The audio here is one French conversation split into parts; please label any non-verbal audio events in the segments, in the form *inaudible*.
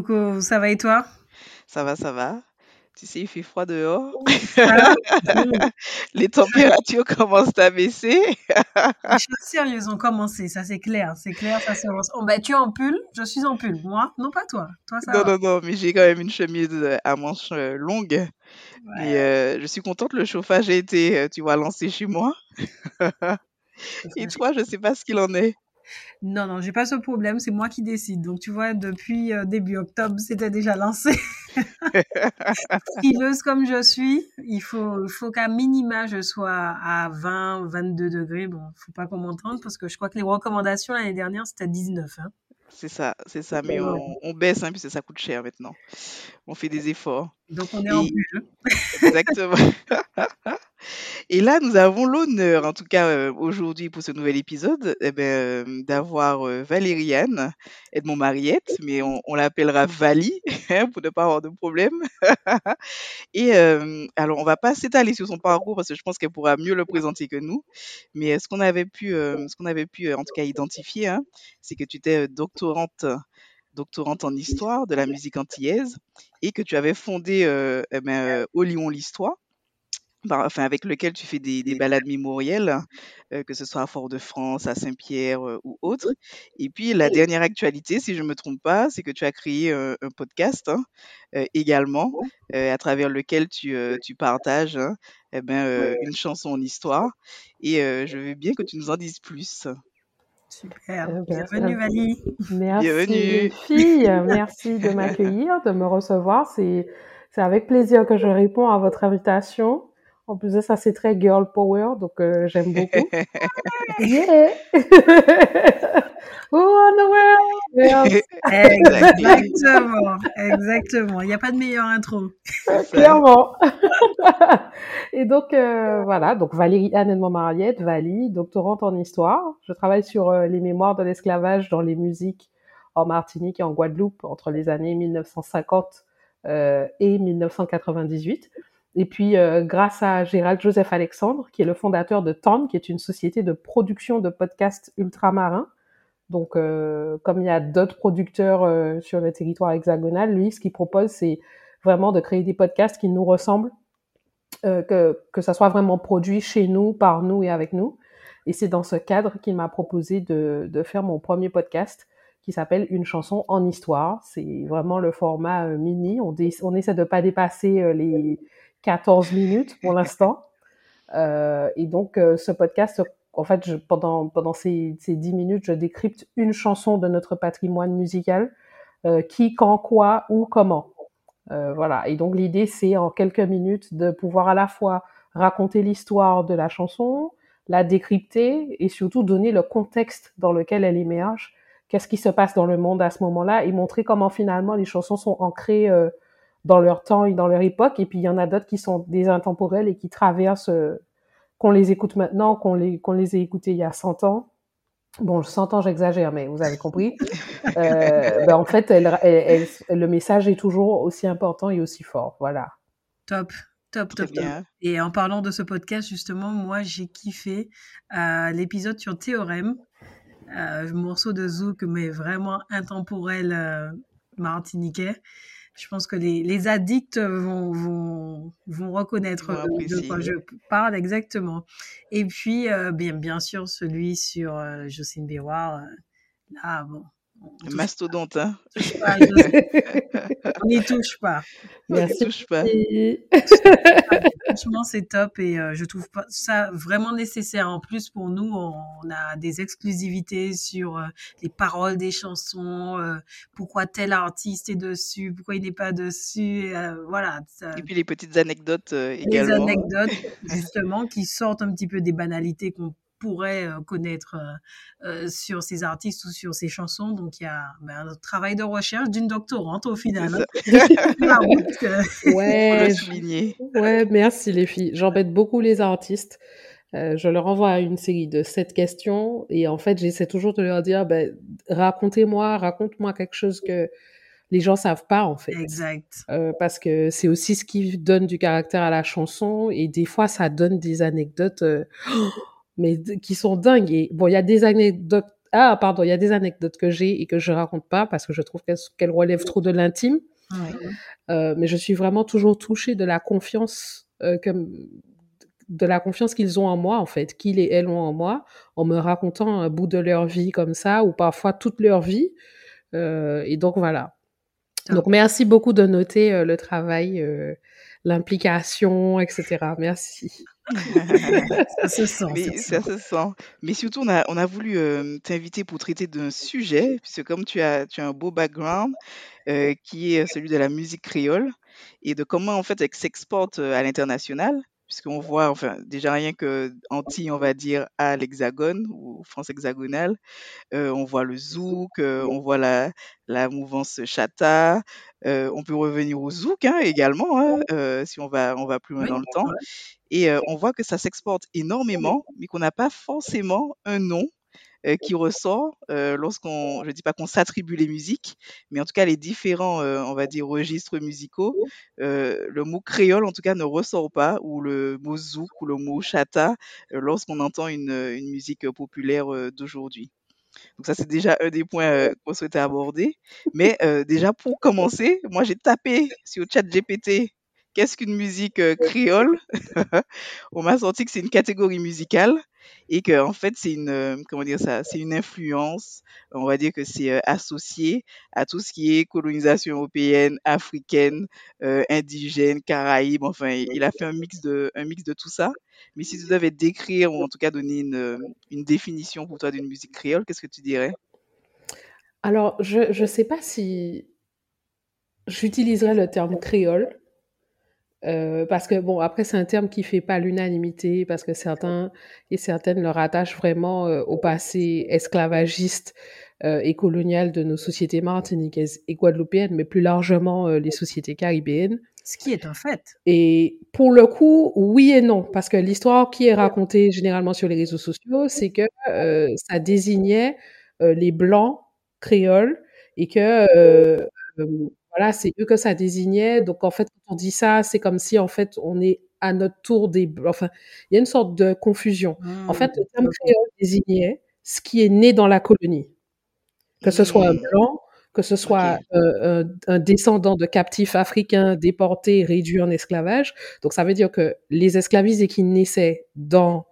Hey coucou, ça va et toi? Ça va, ça va. Tu sais, il fait froid dehors. Ah, *laughs* Les températures commencent à baisser. Les choses sérieuses ont commencé, ça c'est clair, c'est clair, ça se. Oh, bah, tu es en pull, je suis en pull. Moi, non pas toi. Toi, ça Non, va. non, non, mais j'ai quand même une chemise euh, à manches euh, longues. Ouais, Et euh, je suis contente, le chauffage a été, euh, tu vois, lancé chez moi. *laughs* Et toi, je sais pas ce qu'il en est. Non, non, j'ai pas ce problème, c'est moi qui décide. Donc, tu vois, depuis euh, début octobre, c'était déjà lancé. *laughs* Frileuse comme je suis, il faut, qu'à minima, je sois à 20, 22 degrés. Bon, faut pas qu'on m'entende parce que je crois que les recommandations l'année dernière, c'était 19. Hein. C'est ça, c'est ça. Mais on, on baisse, hein, puisque ça coûte cher maintenant. On fait des efforts. Donc, on est en Et- pull. Exactement. *laughs* Et là, nous avons l'honneur, en tout cas euh, aujourd'hui pour ce nouvel épisode, eh ben, euh, d'avoir euh, Valériane Edmond Mariette, mais on, l'appellera Vali *laughs* hein, pour ne pas avoir de problème. *laughs* Et euh, alors, on va pas s'étaler sur son parcours parce que je pense qu'elle pourra mieux le présenter que nous. Mais euh, ce qu'on avait pu, ce qu'on avait pu en tout cas identifier, hein, c'est que tu étais doctorante, doctorante en histoire de la musique antillaise et que tu avais fondé euh, eh ben, Au Lyon l'Histoire par- enfin, avec lequel tu fais des, des balades mémorielles, euh, que ce soit à Fort-de-France, à Saint-Pierre euh, ou autre. Et puis, la dernière actualité, si je ne me trompe pas, c'est que tu as créé euh, un podcast hein, euh, également, euh, à travers lequel tu, euh, tu partages hein, eh ben, euh, une chanson en histoire. Et euh, je veux bien que tu nous en dises plus. Super. Euh, ben, Bienvenue, euh, Vali. Merci Bienvenue. les filles, *laughs* merci de m'accueillir, de me recevoir. C'est c'est avec plaisir que je réponds à votre invitation. En plus de ça, c'est très girl power, donc euh, j'aime beaucoup. *laughs* Yeah! Who on the world? Exactement. Exactement. Il n'y a pas de meilleure intro. Ça. clairement. *laughs* Et donc euh, voilà, donc Valérie Anne Edmond Mariette, Vali, doctorante en histoire. Je travaille sur euh, les mémoires de l'esclavage dans les musiques en Martinique et en Guadeloupe entre les années 1950 euh, et 1998. Et puis, euh, grâce à Gérald Joseph Alexandre, qui est le fondateur de TON, qui est une société de production de podcasts ultramarins. Donc, euh, comme il y a d'autres producteurs euh, sur le territoire hexagonal, lui, ce qu'il propose, c'est vraiment de créer des podcasts qui nous ressemblent, que, que ça soit vraiment produit chez nous, par nous et avec nous. Et c'est dans ce cadre qu'il m'a proposé de, de faire mon premier podcast qui s'appelle Une chanson en histoire. C'est vraiment le format mini. On, on essaie de pas dépasser les 14 minutes pour l'instant. *laughs* Euh, et donc, euh, ce podcast, en fait, je, pendant, pendant ces, ces 10 minutes, je décrypte une chanson de notre patrimoine musical, euh, qui, quand, quoi, où, comment. Voilà. Et donc, l'idée, c'est en quelques minutes de pouvoir à la fois raconter l'histoire de la chanson, la décrypter et surtout donner le contexte dans lequel elle émerge, qu'est-ce qui se passe dans le monde à ce moment-là et montrer comment finalement les chansons sont ancrées dans leur temps et dans leur époque. Et puis il y en a d'autres qui sont des intemporels et qui traversent, euh, qu'on les écoute maintenant, qu'on les, qu'on les ait écoutées il y a 100 ans. Bon, 100 ans, j'exagère, mais vous avez compris. *laughs* Euh, ben, en fait, elle, elle- elle- le message est toujours aussi important et aussi fort. Voilà. Top. Top, top. Et en parlant de ce podcast, justement, moi, j'ai kiffé euh, l'épisode sur Théorème, euh, morceau de Zouk, mais vraiment intemporel euh, martiniquais. Je pense que les, les addicts vont, vont, vont reconnaître vont de, de quoi je parle exactement. Et puis, euh, bien, bien sûr, celui sur euh, Jocelyne Béroir. euh, là, bon, Mastodonte, hein *laughs* *laughs* on n'y touche pas. On n'y touche pas. Franchement, c'est top et euh, je trouve pas ça vraiment nécessaire. En plus, pour nous, on, a des exclusivités sur euh, les paroles des chansons, euh, pourquoi tel artiste est dessus, pourquoi il n'est pas dessus. euh, voilà, ça- Et puis les petites anecdotes euh, les également. anecdotes justement qui sortent un petit peu des banalités qu'on pourrait connaître sur ces artistes ou sur ces chansons. Donc il y a ben, un travail de recherche d'une doctorante au final. Hein. *laughs* *laughs* ouais, ouais, merci les filles. J'embête beaucoup les artistes. je leur envoie une série de sept questions et en fait j'essaie toujours de leur dire ben, racontez-moi, raconte-moi quelque chose que les gens savent pas en fait. Exact. Euh, parce que c'est aussi ce qui donne du caractère à la chanson et des fois ça donne des anecdotes euh, mais qui sont dingues et bon il y a des anecdotes ah pardon il y a des anecdotes que j'ai et que je raconte pas parce que je trouve qu'elles relèvent trop de l'intime. Euh, mais je suis vraiment toujours touchée de la confiance que de la confiance qu'ils ont en moi, en fait, qu'ils et elles ont en moi, en me racontant un bout de leur vie comme ça, ou parfois toute leur vie. et donc voilà. Donc, merci beaucoup de noter euh, le travail, euh, l'implication, etc. Merci. ça se sent. Mais, ça se sent. Mais surtout, on a, on a voulu euh, t'inviter pour traiter d'un sujet, puisque comme tu as, tu as un beau background, qui est celui de la musique créole, et de comment, en fait, elle s'exporte à l'international puisqu'on voit, enfin, déjà rien que anti, on va dire, à l'hexagone ou France hexagonale, euh, on voit le zouk, euh, on voit la, la mouvance chata, euh, on peut revenir au zouk hein, également, hein, si on va, on va plus loin dans le temps. Et on voit que ça s'exporte énormément, mais qu'on n'a pas forcément un nom euh, qui ressort euh, lorsqu'on, je dis pas qu'on s'attribue les musiques, mais en tout cas les différents, euh, on va dire, registres musicaux, le mot créole en tout cas ne ressort pas, ou le mot zouk ou le mot chata, lorsqu'on entend une, une musique populaire d'aujourd'hui. Donc ça, c'est déjà un des points qu'on souhaitait aborder. Mais déjà, pour commencer, moi, j'ai tapé sur chat GPT qu'est-ce qu'une musique créole? *laughs* On m'a sorti que c'est une catégorie musicale et que en fait c'est une comment dire ça c'est une influence on va dire que c'est associé à tout ce qui est colonisation européenne africaine indigène caraïbe enfin il a fait un mix de un mix de tout ça. Mais si tu devais décrire ou en tout cas donner une, une définition pour toi d'une musique créole qu'est-ce que tu dirais? Alors je ne sais pas si j'utiliserais le terme créole euh, parce que bon, après c'est un terme qui fait pas l'unanimité parce que certains et certaines le rattachent vraiment euh, au passé esclavagiste euh, et colonial de nos sociétés martiniquaises et guadeloupéennes, mais plus largement les sociétés caribéennes. Ce qui est un fait. Et pour le coup, oui et non, parce que l'histoire qui est racontée généralement sur les réseaux sociaux, c'est que ça désignait les blancs créoles et que voilà, c'est eux que ça désignait. Donc, en fait, quand on dit ça, c'est comme si, en fait, on est à notre tour des... Enfin, il y a une sorte de confusion. en fait, le terme mmh. créole désignait ce qui est né dans la colonie. Que ce soit un mmh. blanc, que ce soit euh, un, descendant de captifs africains déportés, réduits en esclavage. Donc, ça veut dire que les esclavisés qui naissaient dans,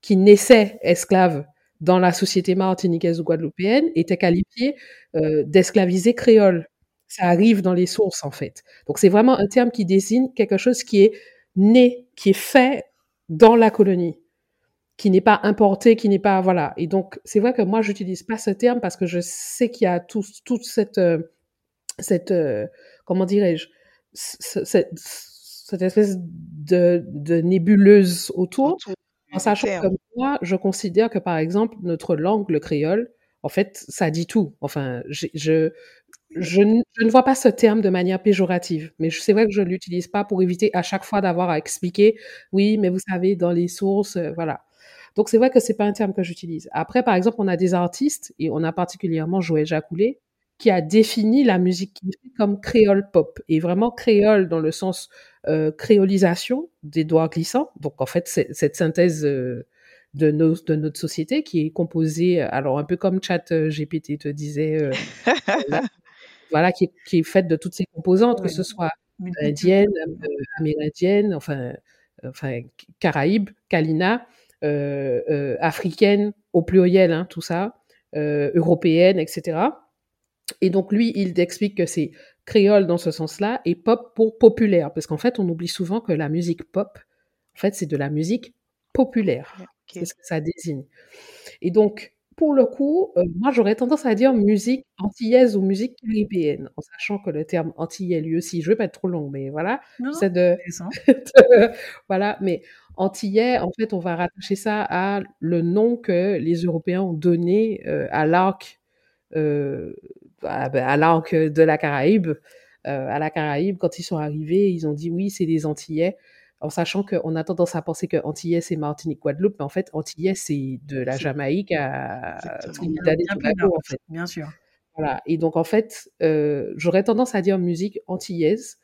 qui naissaient esclaves dans la société martiniquaise ou guadeloupéenne étaient qualifiés euh, d'esclavisés créoles ça arrive dans les sources en fait. Donc c'est vraiment un terme qui désigne quelque chose qui est né, qui est fait dans la colonie, qui n'est pas importé, qui n'est pas voilà. Et donc c'est vrai que moi j'utilise pas ce terme parce que je sais qu'il y a tout, toute cette euh, cette euh, comment dirais-je cette, cette, espèce de, de nébuleuse autour. En sachant que moi, je considère que par exemple notre langue, le créole, en fait, ça dit tout. Enfin, je, je, ne vois pas ce terme de manière péjorative, mais c'est vrai que je ne l'utilise pas pour éviter à chaque fois d'avoir à expliquer, oui, mais vous savez, dans les sources, euh, voilà. Donc c'est vrai que c'est pas un terme que j'utilise. Après, par exemple, on a des artistes, et on a particulièrement Joël Jacoulet, qui a défini la musique comme créole pop, et vraiment créole dans le sens euh, créolisation des doigts glissants. Donc en fait, cette synthèse euh, de, nos, de notre société qui est composée, alors un peu comme Chat GPT te disait, *laughs* voilà, qui est, qui est faite de toutes ces composantes, que ce soit indienne, euh, amérindienne, enfin, enfin, Caraïbes, Kalina, euh, euh, africaine au pluriel, hein, tout ça, européenne, etc. Et donc lui, il explique que c'est créole dans ce sens-là et pop pour populaire, parce qu'en fait, on oublie souvent que la musique pop, en fait, c'est de la musique populaire. C'est ce que ça désigne. Et donc, pour le coup, euh, moi j'aurais tendance à dire musique antillaise ou musique caribéenne, en sachant que le terme antillais lui aussi, je vais pas être trop long, mais voilà, c'est *laughs* de, voilà, mais antillais, en fait, on va rattacher ça à le nom que les Européens ont donné euh, à l'arc, euh, à, ben, à l'arc de la Caraïbe, à la Caraïbe, quand ils sont arrivés, ils ont dit oui, c'est des Antillais en sachant qu'on a tendance à penser que Antillais, c'est Martinique, Guadeloupe, mais en fait, Antillais, c'est de la Jamaïque à Trinidad et Tobago, en fait. Bien sûr. Voilà. Et donc, en fait, euh, j'aurais tendance à dire musique antillaise.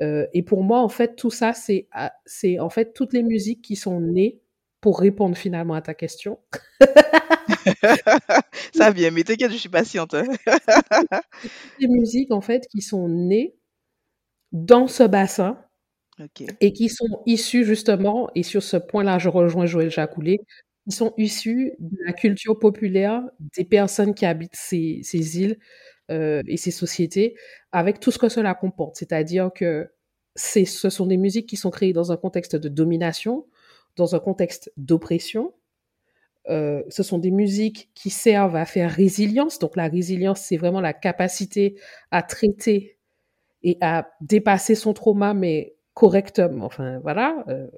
Euh, et pour moi, en fait, tout ça, c'est, ah, c'est en fait toutes les musiques qui sont nées pour répondre finalement à ta question. *laughs* ça vient, mais t'inquiète, je suis patiente. *laughs* Toutes les musiques, en fait, qui sont nées dans ce bassin et qui sont issus justement, et sur ce point-là, je rejoins Joël Jacoulet, qui sont issus de la culture populaire des personnes qui habitent ces, ces îles euh, et ces sociétés, avec tout ce que cela comporte. C'est-à-dire que ce sont des musiques qui sont créées dans un contexte de domination, dans un contexte d'oppression. Euh, ce sont des musiques qui servent à faire résilience. Donc la résilience, c'est vraiment la capacité à traiter et à dépasser son trauma, mais correctement. Enfin, voilà, euh,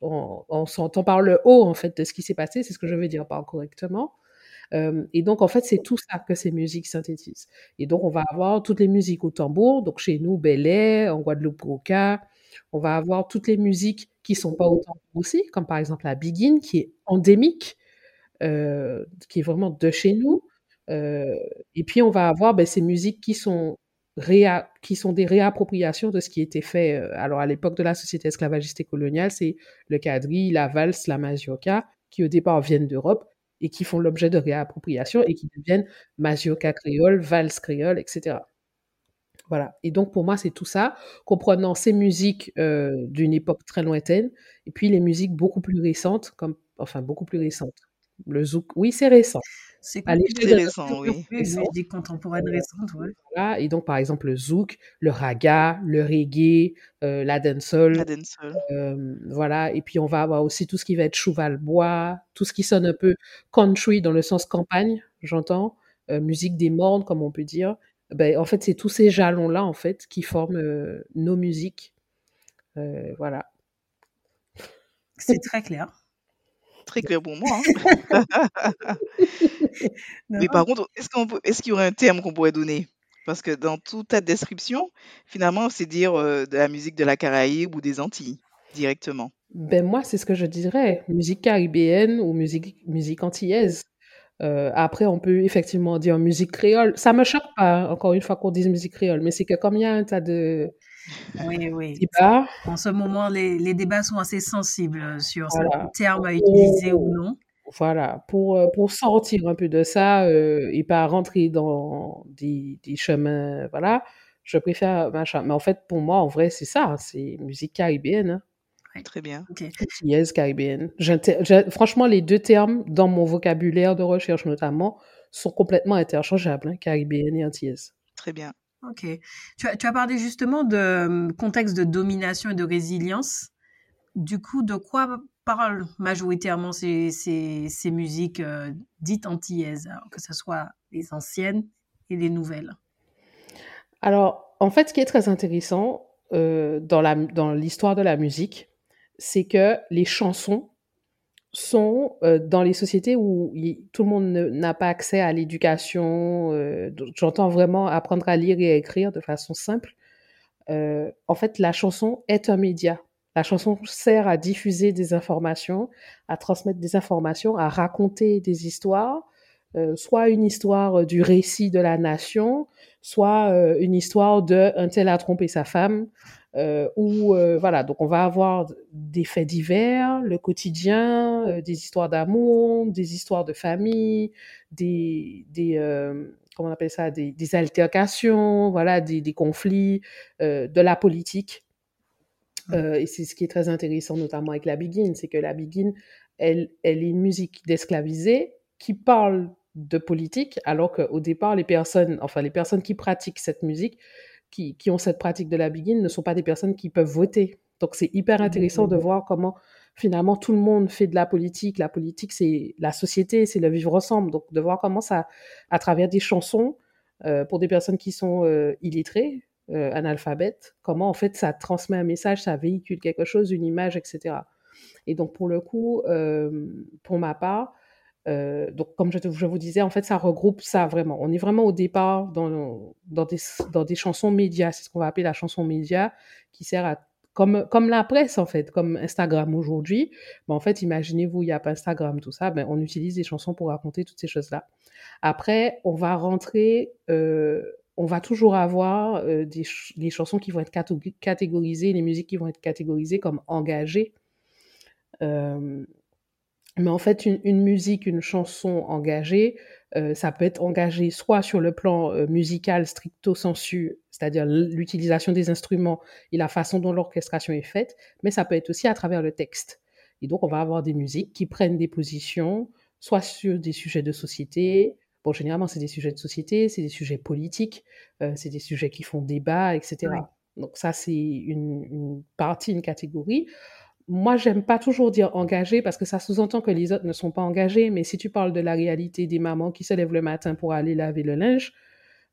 on, s'entend par le haut, en fait, de ce qui s'est passé, c'est ce que je veux dire par correctement. Euh, et donc, en fait, c'est tout ça que ces musiques synthétisent. Et donc, on va avoir toutes les musiques au tambour. Donc, chez nous, Belay, en Guadeloupe, Broca. On va avoir toutes les musiques qui sont pas au tambour aussi, comme par exemple la Begin, qui est endémique, euh, qui est vraiment de chez nous. et puis, on va avoir ben, ces musiques qui sont qui sont des réappropriations de ce qui était fait. Euh, alors, à l'époque de la société esclavagiste et coloniale, c'est le quadrille, la valse, la mazioca, qui au départ viennent d'Europe et qui font l'objet de réappropriation et qui deviennent mazioca créole, valse créole, etc. Voilà. Et donc, pour moi, c'est tout ça, comprenant ces musiques euh, d'une époque très lointaine et puis les musiques beaucoup plus récentes, comme, enfin, beaucoup plus récentes. Le zouk, oui, c'est récent. C'est oui. Des contemporaines récentes, ouais. Voilà, et donc, par exemple, le zouk, le raga, le reggae, euh, la dancehall. La dancehall. Euh, voilà, et puis on va avoir aussi tout ce qui va être cheval-bois, tout ce qui sonne un peu country dans le sens campagne, j'entends, euh, musique des mornes, comme on peut dire. Ben, en fait, c'est tous ces jalons-là, en fait, qui forment nos musiques. voilà. C'est très clair très clair pour moi. Hein. *laughs* Mais par contre, est-ce qu'il y aurait un terme qu'on pourrait donner? Parce que dans toute ta description, finalement, c'est dire euh, de la musique de la Caraïbe ou des Antilles directement. Ben moi, c'est ce que je dirais, musique caribéenne ou musique, musique antillaise. Euh, après, on peut effectivement dire musique créole. Ça me choque pas, encore une fois, qu'on dise musique créole, mais c'est que comme il y a un tas de, oui, oui. En ce moment, les, les, débats sont assez sensibles euh, sur ce terme à utiliser ou non. Voilà, pour, euh, pour sortir un peu de ça euh, et pas rentrer dans des, des, chemins, voilà, je préfère machin. Mais en fait, pour moi, en vrai, c'est ça, hein, c'est musique caribéenne. Hein. Très bien. Yes, caribéenne. franchement, les deux termes, dans mon vocabulaire de recherche notamment, sont complètement interchangeables, hein, caribéenne et antillaise. Très bien. Ok. Tu as, parlé justement de hum, contexte de domination et de résilience. Du coup, de quoi parlent majoritairement ces, ces, musiques euh, dites antillaises, que ce soit les anciennes et les nouvelles? Alors, en fait, ce qui est très intéressant euh, dans l'histoire de la musique, c'est que les chansons sont euh, dans les sociétés où tout le monde n'a pas accès à l'éducation. Euh, j'entends vraiment apprendre à lire et à écrire de façon simple. Euh, en fait, la chanson est un média. La chanson sert à diffuser des informations, à transmettre des informations, à raconter des histoires, soit une histoire du récit de la nation, soit une histoire de un tel a trompé sa femme, euh, euh, voilà, donc on va avoir des faits divers, le quotidien, euh, des histoires d'amour, des histoires de famille, des, des comment on appelle ça, des, des altercations, voilà, des, des conflits, de la politique. et c'est ce qui est très intéressant, notamment avec la Begin, c'est que la Begin, elle, elle est une musique d'esclavisés qui parle de politique, alors qu'au départ, les personnes, enfin les personnes qui pratiquent cette musique qui, qui, ont cette pratique de la begin ne sont pas des personnes qui peuvent voter. Donc c'est hyper intéressant de voir comment finalement tout le monde fait de la politique. La politique, c'est la société, c'est le vivre ensemble. Donc de voir comment ça, à travers des chansons, euh, pour des personnes qui sont euh, illettrées, euh, analphabètes, comment en fait ça transmet un message, ça véhicule quelque chose, une image, etc. Et donc pour le coup, pour ma part, donc comme je, vous disais, en fait ça regroupe ça vraiment. On est vraiment au départ dans, des, chansons médias, c'est ce qu'on va appeler la chanson média, qui sert à comme, la presse, en fait, comme Instagram aujourd'hui. Mais en fait, imaginez-vous, il n'y a pas Instagram, tout ça, ben, on utilise des chansons pour raconter toutes ces choses-là. Après, on va rentrer, euh, on va toujours avoir euh, des, des, chansons qui vont être catégorisées, les musiques qui vont être catégorisées comme engagées. Euh, mais en fait, une, une, musique, une chanson engagée, euh, ça peut être engagé soit sur le plan euh, musical stricto sensu, c'est-à-dire l'utilisation des instruments et la façon dont l'orchestration est faite, mais ça peut être aussi à travers le texte. Et donc, on va avoir des musiques qui prennent des positions, soit sur des sujets de société. Bon, généralement, c'est des sujets de société, c'est des sujets politiques, euh, c'est des sujets qui font débat, etc. Donc, ça, c'est une, une partie, une catégorie moi, j'aime pas toujours dire engagé parce que ça sous-entend que les autres ne sont pas engagés. Mais si tu parles de la réalité des mamans qui se lèvent le matin pour aller laver le linge,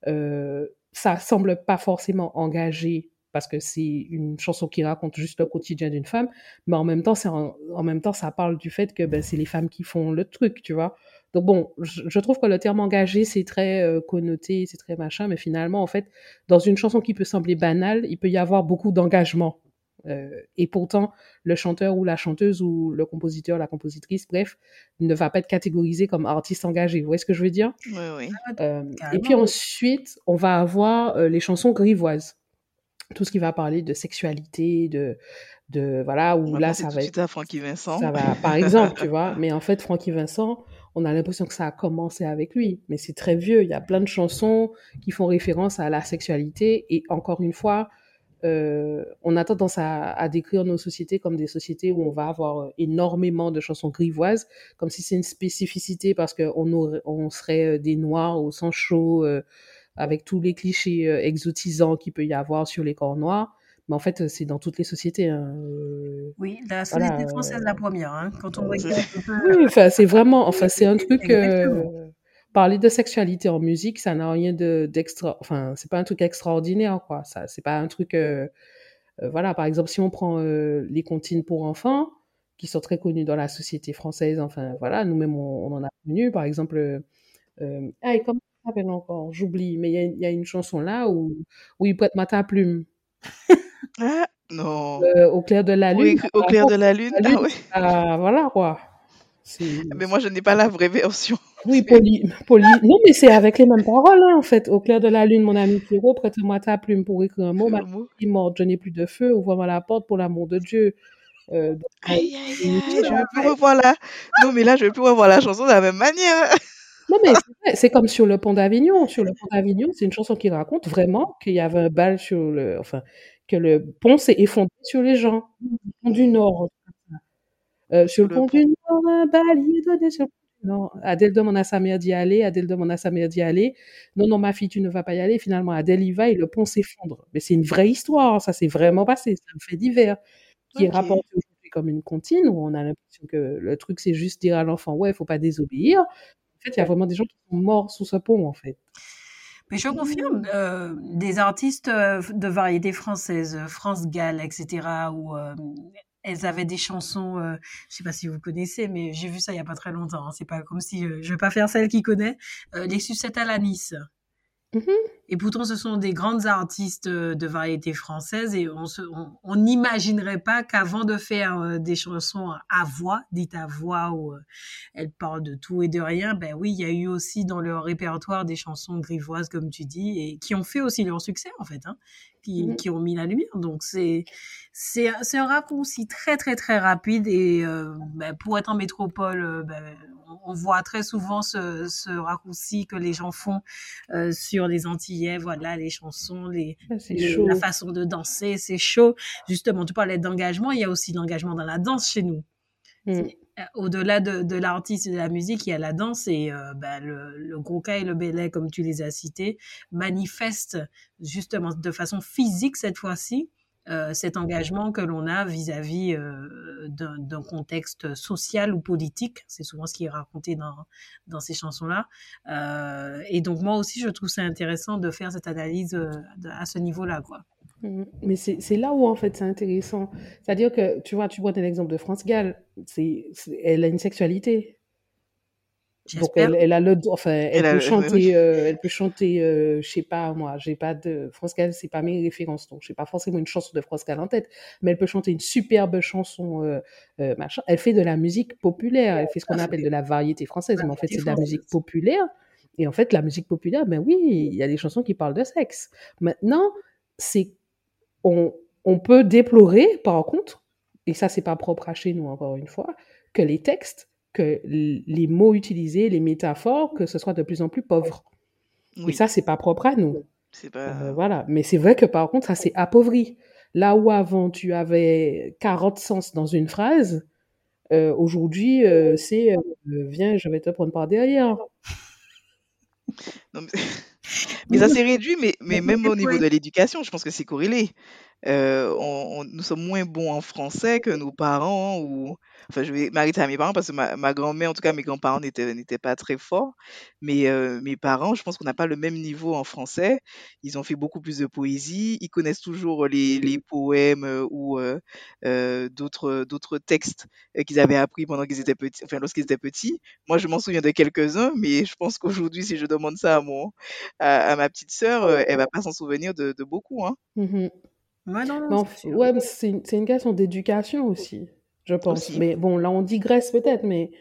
euh, ça semble pas forcément engagé parce que c'est une chanson qui raconte juste le quotidien d'une femme. Mais en même temps, en, même temps, ça parle du fait que ben, c'est les femmes qui font le truc, tu vois. Donc bon, je, trouve que le terme engagé, c'est très euh, connoté, c'est très machin, mais finalement, en fait, dans une chanson qui peut sembler banale, il peut y avoir beaucoup d'engagement et pourtant, le chanteur ou la chanteuse ou le compositeur, la compositrice, bref, ne va pas être catégorisé comme artiste engagé. Vous voyez ce que je veux dire? Oui, oui. Euh, et puis ensuite, on va avoir euh, les chansons grivoises. Tout ce qui va parler de sexualité, de, de voilà, où là, ça va être. à Francky Vincent. Ça va, par exemple, tu vois. *laughs* Mais en fait, Francky Vincent, on a l'impression que ça a commencé avec lui, mais c'est très vieux. Il y a plein de chansons qui font référence à la sexualité. Et encore une fois, euh, on a tendance à, décrire nos sociétés comme des sociétés où on va avoir euh, énormément de chansons grivoises, comme si c'est une spécificité parce qu'on on serait euh, des noirs au sang chaud, avec tous les clichés exotisants qu'il peut y avoir sur les corps noirs. Mais en fait, c'est dans toutes les sociétés. Hein. Oui, la société française, la première. Hein, quand on regarde Oui, enfin, c'est vraiment, enfin, c'est un truc parler de sexualité en musique, ça n'a rien de d'extra. Enfin, c'est pas un truc extraordinaire, quoi. Ça, c'est pas un truc. Euh, euh, voilà, par exemple, si on prend euh, les comptines pour enfants, qui sont très connus dans la société française, enfin, voilà, nous-mêmes, on, en a connu. Par exemple, ah, comment ça s'appelle encore? J'oublie, mais il y, a une chanson là où, où il prête ma ta plume. ah, non. au clair de la lune. Oui, au clair de la lune. Ah, oui. Ah, voilà, quoi. Mais moi, je n'ai pas la vraie version. Oui, poli, poli. Non, mais c'est avec les mêmes paroles, hein, en fait. Au clair de la lune, mon ami Pierrot, prête-moi ta plume pour écrire un mot. Ma fille morte, je n'ai plus de feu. Ouvre-moi la porte pour l'amour de Dieu. Euh, aïe, aïe, aïe, je ne veux plus revoir la... Non, mais là, je ne veux plus revoir la chanson de la même manière. Non, mais c'est comme sur le pont d'Avignon. Sur le pont d'Avignon, c'est une chanson qui raconte vraiment qu'il y avait un bal sur le... Enfin, que le pont s'est effondré sur les gens. Du Nord. Euh, sur le, pont, du Nord, un bal, il est donné sur le non, Adèle demande à sa mère d'y aller, Adèle demande à sa mère d'y aller. Non, non, ma fille, tu ne vas pas y aller. Finalement, Adèle y va et le pont s'effondre. Mais c'est une vraie histoire, ça s'est vraiment passé, c'est un fait divers qui est rapporté aujourd'hui comme une comptine où on a l'impression que le truc, c'est juste dire à l'enfant, ouais, il faut pas désobéir. En fait, il y a vraiment des gens qui sont morts sous ce pont, en fait. Mais je confirme, euh, des artistes euh, de variété française, France Gall, etc., ou euh, elles avaient des chansons, euh, je sais pas si vous connaissez, mais j'ai vu ça il y a pas très longtemps. Hein. C'est pas comme si euh, je vais pas faire celle qui connaît. Euh, les sucettes à la Nice. Mm-hmm. Et pourtant, ce sont des grandes artistes euh, de variété française et on n'imaginerait pas qu'avant de faire euh, des chansons à voix, dites à voix, où elles parlent de tout et de rien, ben oui, il y a eu aussi dans leur répertoire des chansons grivoises, comme tu dis, et qui ont fait aussi leur succès, en fait, hein, qui, mmh. qui ont mis la lumière. Donc, c'est un raccourci très, très, très rapide et euh, ben, pour être en métropole, ben, on voit très souvent ce, ce, raccourci que les gens font euh, sur les Voilà, les chansons, les, la façon de danser, c'est chaud. Justement, tu parlais d'engagement, il y a aussi l'engagement dans la danse chez nous. Mm. Euh, au-delà de, de l'artiste et de la musique, il y a la danse et euh, bah, le, le gros et le belay, comme tu les as cités, manifestent justement de façon physique cette fois-ci euh, cet engagement que l'on a vis-à-vis euh, d'un contexte social ou politique. C'est souvent ce qui est raconté dans, dans ces chansons-là. Euh, et donc moi aussi, je trouve ça intéressant de faire cette analyse à ce niveau-là. quoi. Mhm. Mais c'est là où en fait c'est intéressant. C'est-à-dire que tu vois, tu vois l'exemple de France Gall, c'est- elle a une sexualité. Donc elle, elle a le enfin elle Elle a- peut chanter euh, elle peut chanter euh, je sais pas moi j'ai pas de France Gall c'est pas mes références donc j'ai pas forcément une chanson de France Gall en tête mais elle peut chanter une superbe chanson euh, euh, machin. Elle fait de la musique populaire elle fait ce qu'on appelle de la variété française mais en fait c'est de la musique populaire. Et en fait la musique populaire ben oui il y a des chansons qui parlent de sexe. Maintenant c'est on, on peut déplorer par contre et ça c'est pas propre à chez nous encore une fois que les textes que les mots utilisés, les métaphores, que ce soit de plus en plus pauvre. Et Oui, ça, c'est pas propre à nous. c'est pas. Euh, voilà. Mais c'est vrai que par contre, ça s'est appauvri. Là où avant, tu avais 40 sens dans une phrase, euh, aujourd'hui, euh, c'est viens, je vais te prendre par derrière. Non, mais... *laughs* mais ça s'est réduit, mais, mais même au niveau de l'éducation, je pense que c'est corrélé. Euh, on, on- nous sommes moins bons en français que nos parents ou enfin je vais m'arrêter à mes parents parce que ma, ma grand-mère en tout cas mes grands-parents n'étaient pas très forts. Mais euh, mes parents je pense qu'on n'a pas le même niveau en français. Ils ont fait beaucoup plus de poésie. Ils connaissent toujours les, les poèmes euh, ou euh, d'autres d'autres textes qu'ils avaient appris pendant qu'ils étaient petits enfin lorsqu'ils étaient petits. Moi je m'en souviens de quelques-uns mais je pense qu'aujourd'hui si je demande ça à mon à, à ma petite sœur elle va pas s'en souvenir de, de beaucoup hein. Mhm. Ouais, non, non, c'est ouais, une, question d'éducation aussi, je pense. aussi Mais bon, là, on digresse peut-être, mais,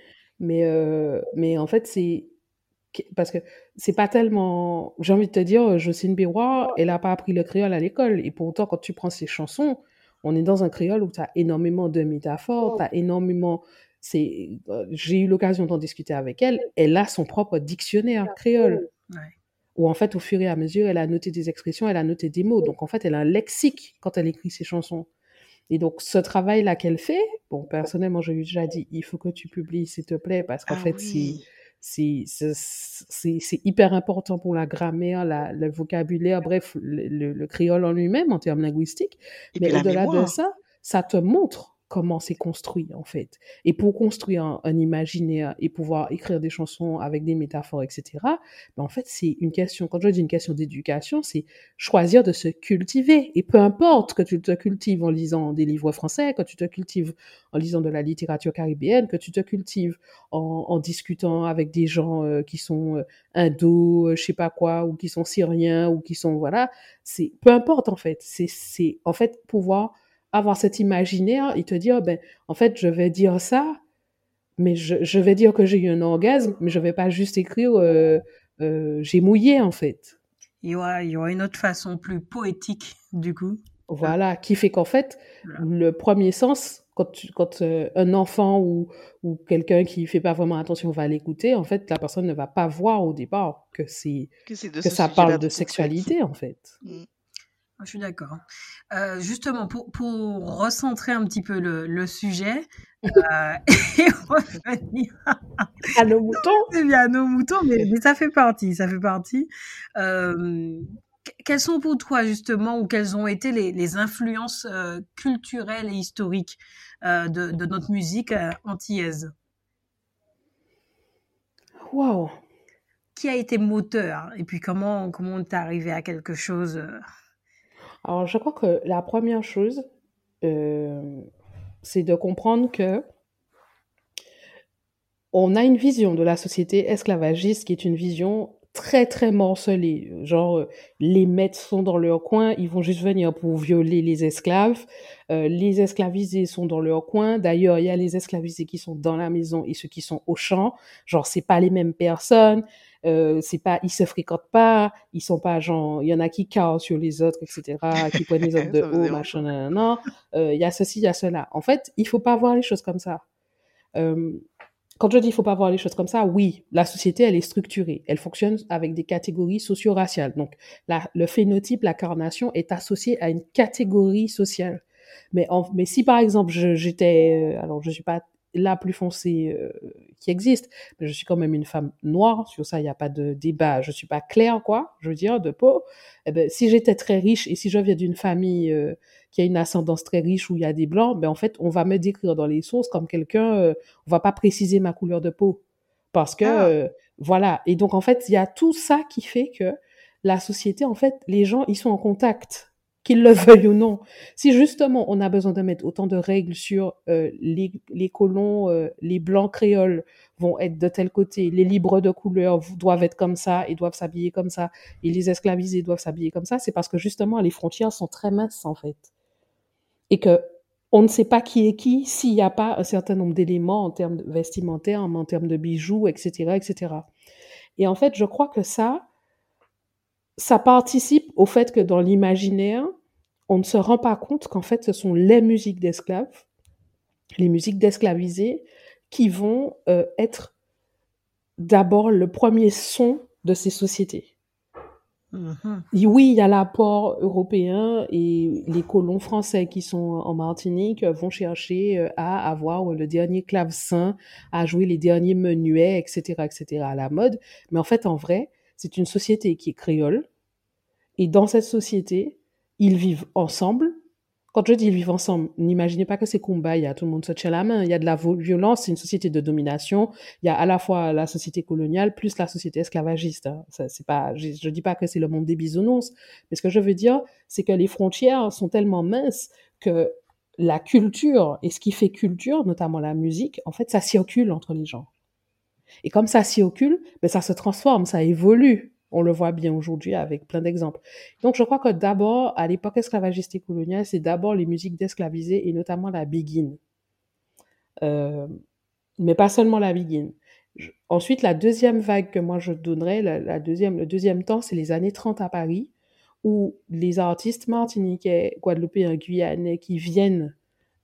mais, euh, mais en fait, c'est parce que c'est pas tellement. J'ai envie de te dire, Jocelyne Béroir, elle a pas appris le créole à l'école. Et pourtant, quand tu prends ses chansons, on est dans un créole où tu as énormément de métaphores, tu as énormément. Euh, j'ai eu l'occasion d'en discuter avec elle. Elle a son propre dictionnaire créole Ouais. Où en fait, au fur et à mesure, elle a noté des expressions, elle a noté des mots. Donc en fait, elle a un lexique quand elle écrit ses chansons. Et donc ce travail-là qu'elle fait, bon, personnellement, je lui ai déjà dit, il faut que tu publies, s'il te plaît, parce qu'en ah fait, c'est oui c'est hyper important pour la grammaire, la- le vocabulaire, bref, le, le- le créole en lui-même en termes linguistiques. et Mais au-delà de ça, ça te montre comment c'est construit en fait. Et pour construire un, imaginaire et pouvoir écrire des chansons avec des métaphores, etc., ben en fait, c'est une question, quand je dis une question d'éducation, c'est choisir de se cultiver. Et peu importe que tu te cultives en lisant des livres français, que tu te cultives en lisant de la littérature caribéenne, que tu te cultives en, en discutant avec des gens euh, qui sont euh, euh, je sais pas quoi, ou qui sont syriens, ou qui sont, voilà, c'est, peu importe en fait. C'est, en fait, pouvoir avoir cet imaginaire et te dire, ben, en fait, je vais dire ça, mais je, je vais dire que j'ai eu un orgasme, mais je vais pas juste écrire euh, euh, j'ai mouillé en fait. Il y, aura, il y aura une autre façon plus poétique, du coup. Voilà, qui fait qu'en fait, Voilà. le premier sens, quand, tu- quand euh, un enfant ou, ou quelqu'un qui fait pas vraiment attention va l'écouter, en fait, la personne ne va pas voir au départ que c'est que c'est de que ce ça parle de sexualité en fait. Mm. Je suis d'accord. Euh, justement, pour, pour recentrer un petit peu le, le sujet *laughs* euh, *laughs* et revenir À nos moutons. *laughs* bien à nos moutons, mais, mais ça fait partie, ça fait partie. Euh, que- quelles sont pour toi justement, ou quelles ont été les, les influences culturelles et historiques de, de notre musique antillaise? Waouh. Qui a été moteur? Et puis comment comment on est arrivé à quelque chose Alors, je crois que la première chose, euh, c'est de comprendre que on a une vision de la société esclavagiste qui est une vision très très morcelée. Genre, euh, les maîtres sont dans leur coin, ils vont juste venir pour violer les esclaves. Euh, les esclavisés sont dans leur coin. D'ailleurs, il y a les esclavisés qui sont dans la maison et ceux qui sont au champ. Genre, c'est pas les mêmes personnes. Euh, c'est pas, ils se fréquentent pas. Ils sont pas genre, il y en a qui carrent sur les autres, etc., qui prennent les *laughs* autres de haut, machin, nanana. Euh, Il y a ceci, il y a cela. En fait, il faut pas voir les choses comme ça. Euh, quand je dis il faut pas voir les choses comme ça, oui, la société, elle est structurée. Elle fonctionne avec des catégories socio-raciales. Donc, la, le phénotype, la carnation est associée à une catégorie sociale. Mais, en, mais si, par exemple, je- j'étais... euh, alors, je suis pas la plus foncée euh, qui existe. Mais je suis quand même une femme noire, sur ça, il n'y a pas de débat. Je suis pas claire, quoi, je veux dire, de peau. Eh ben, si j'étais très riche et si je viens d'une famille euh, qui a une ascendance très riche où il y a des blancs, ben, en fait, on va me décrire dans les sources comme quelqu'un, euh, on va pas préciser ma couleur de peau. Parce que, Ah. euh, voilà. Et donc, en fait, il y a tout ça qui fait que la société, en fait, les gens, ils sont en contact qu'ils le veuillent ou non. Si justement on a besoin de mettre autant de règles sur euh, les, les colons, euh, les blancs créoles vont être de tel côté, les libres de couleur doivent être comme ça et doivent s'habiller comme ça, et les esclavisés doivent s'habiller comme ça, c'est parce que justement les frontières sont très minces en fait. Et que on ne sait pas qui est qui s'il n'y a pas un certain nombre d'éléments en termes vestimentaires, en termes de bijoux, etc., etc. Et en fait, je crois que ça, ça participe au fait que dans l'imaginaire, on ne se rend pas compte qu'en fait, ce sont les musiques d'esclaves, les musiques d'esclavisés, qui vont euh, être d'abord le premier son de ces sociétés. Mhm. Et oui, il y a l'apport européen et les colons français qui sont en Martinique vont chercher euh, à avoir le dernier clavecin, à jouer les derniers menuets, etc., etc., à la mode. Mais en fait, en vrai, c'est une société qui est créole. Et dans cette société, ils vivent ensemble. Quand je dis ils vivent ensemble, n'imaginez pas que c'est combat, il y a tout le monde se tient la main, il y a de la violence, c'est une société de domination, il y a à la fois la société coloniale plus la société esclavagiste. hein. Ça, c'est pas, je, je dis pas que c'est le monde des bisounours, mais ce que je veux dire, c'est que les frontières sont tellement minces que la culture et ce qui fait culture, notamment la musique, en fait, ça circule entre les gens. Et comme ça circule, ben, ça se transforme, ça évolue. On le voit bien aujourd'hui avec plein d'exemples. Donc, je crois que d'abord, à l'époque esclavagiste et coloniale, c'est d'abord les musiques d'esclavisés et notamment la biguine. Euh, mais pas seulement la biguine. Ensuite, la deuxième vague que moi je donnerais, la, la deuxième, le deuxième temps, c'est les années 30 à Paris, où les artistes martiniquais, guadeloupéens, guyanais qui viennent,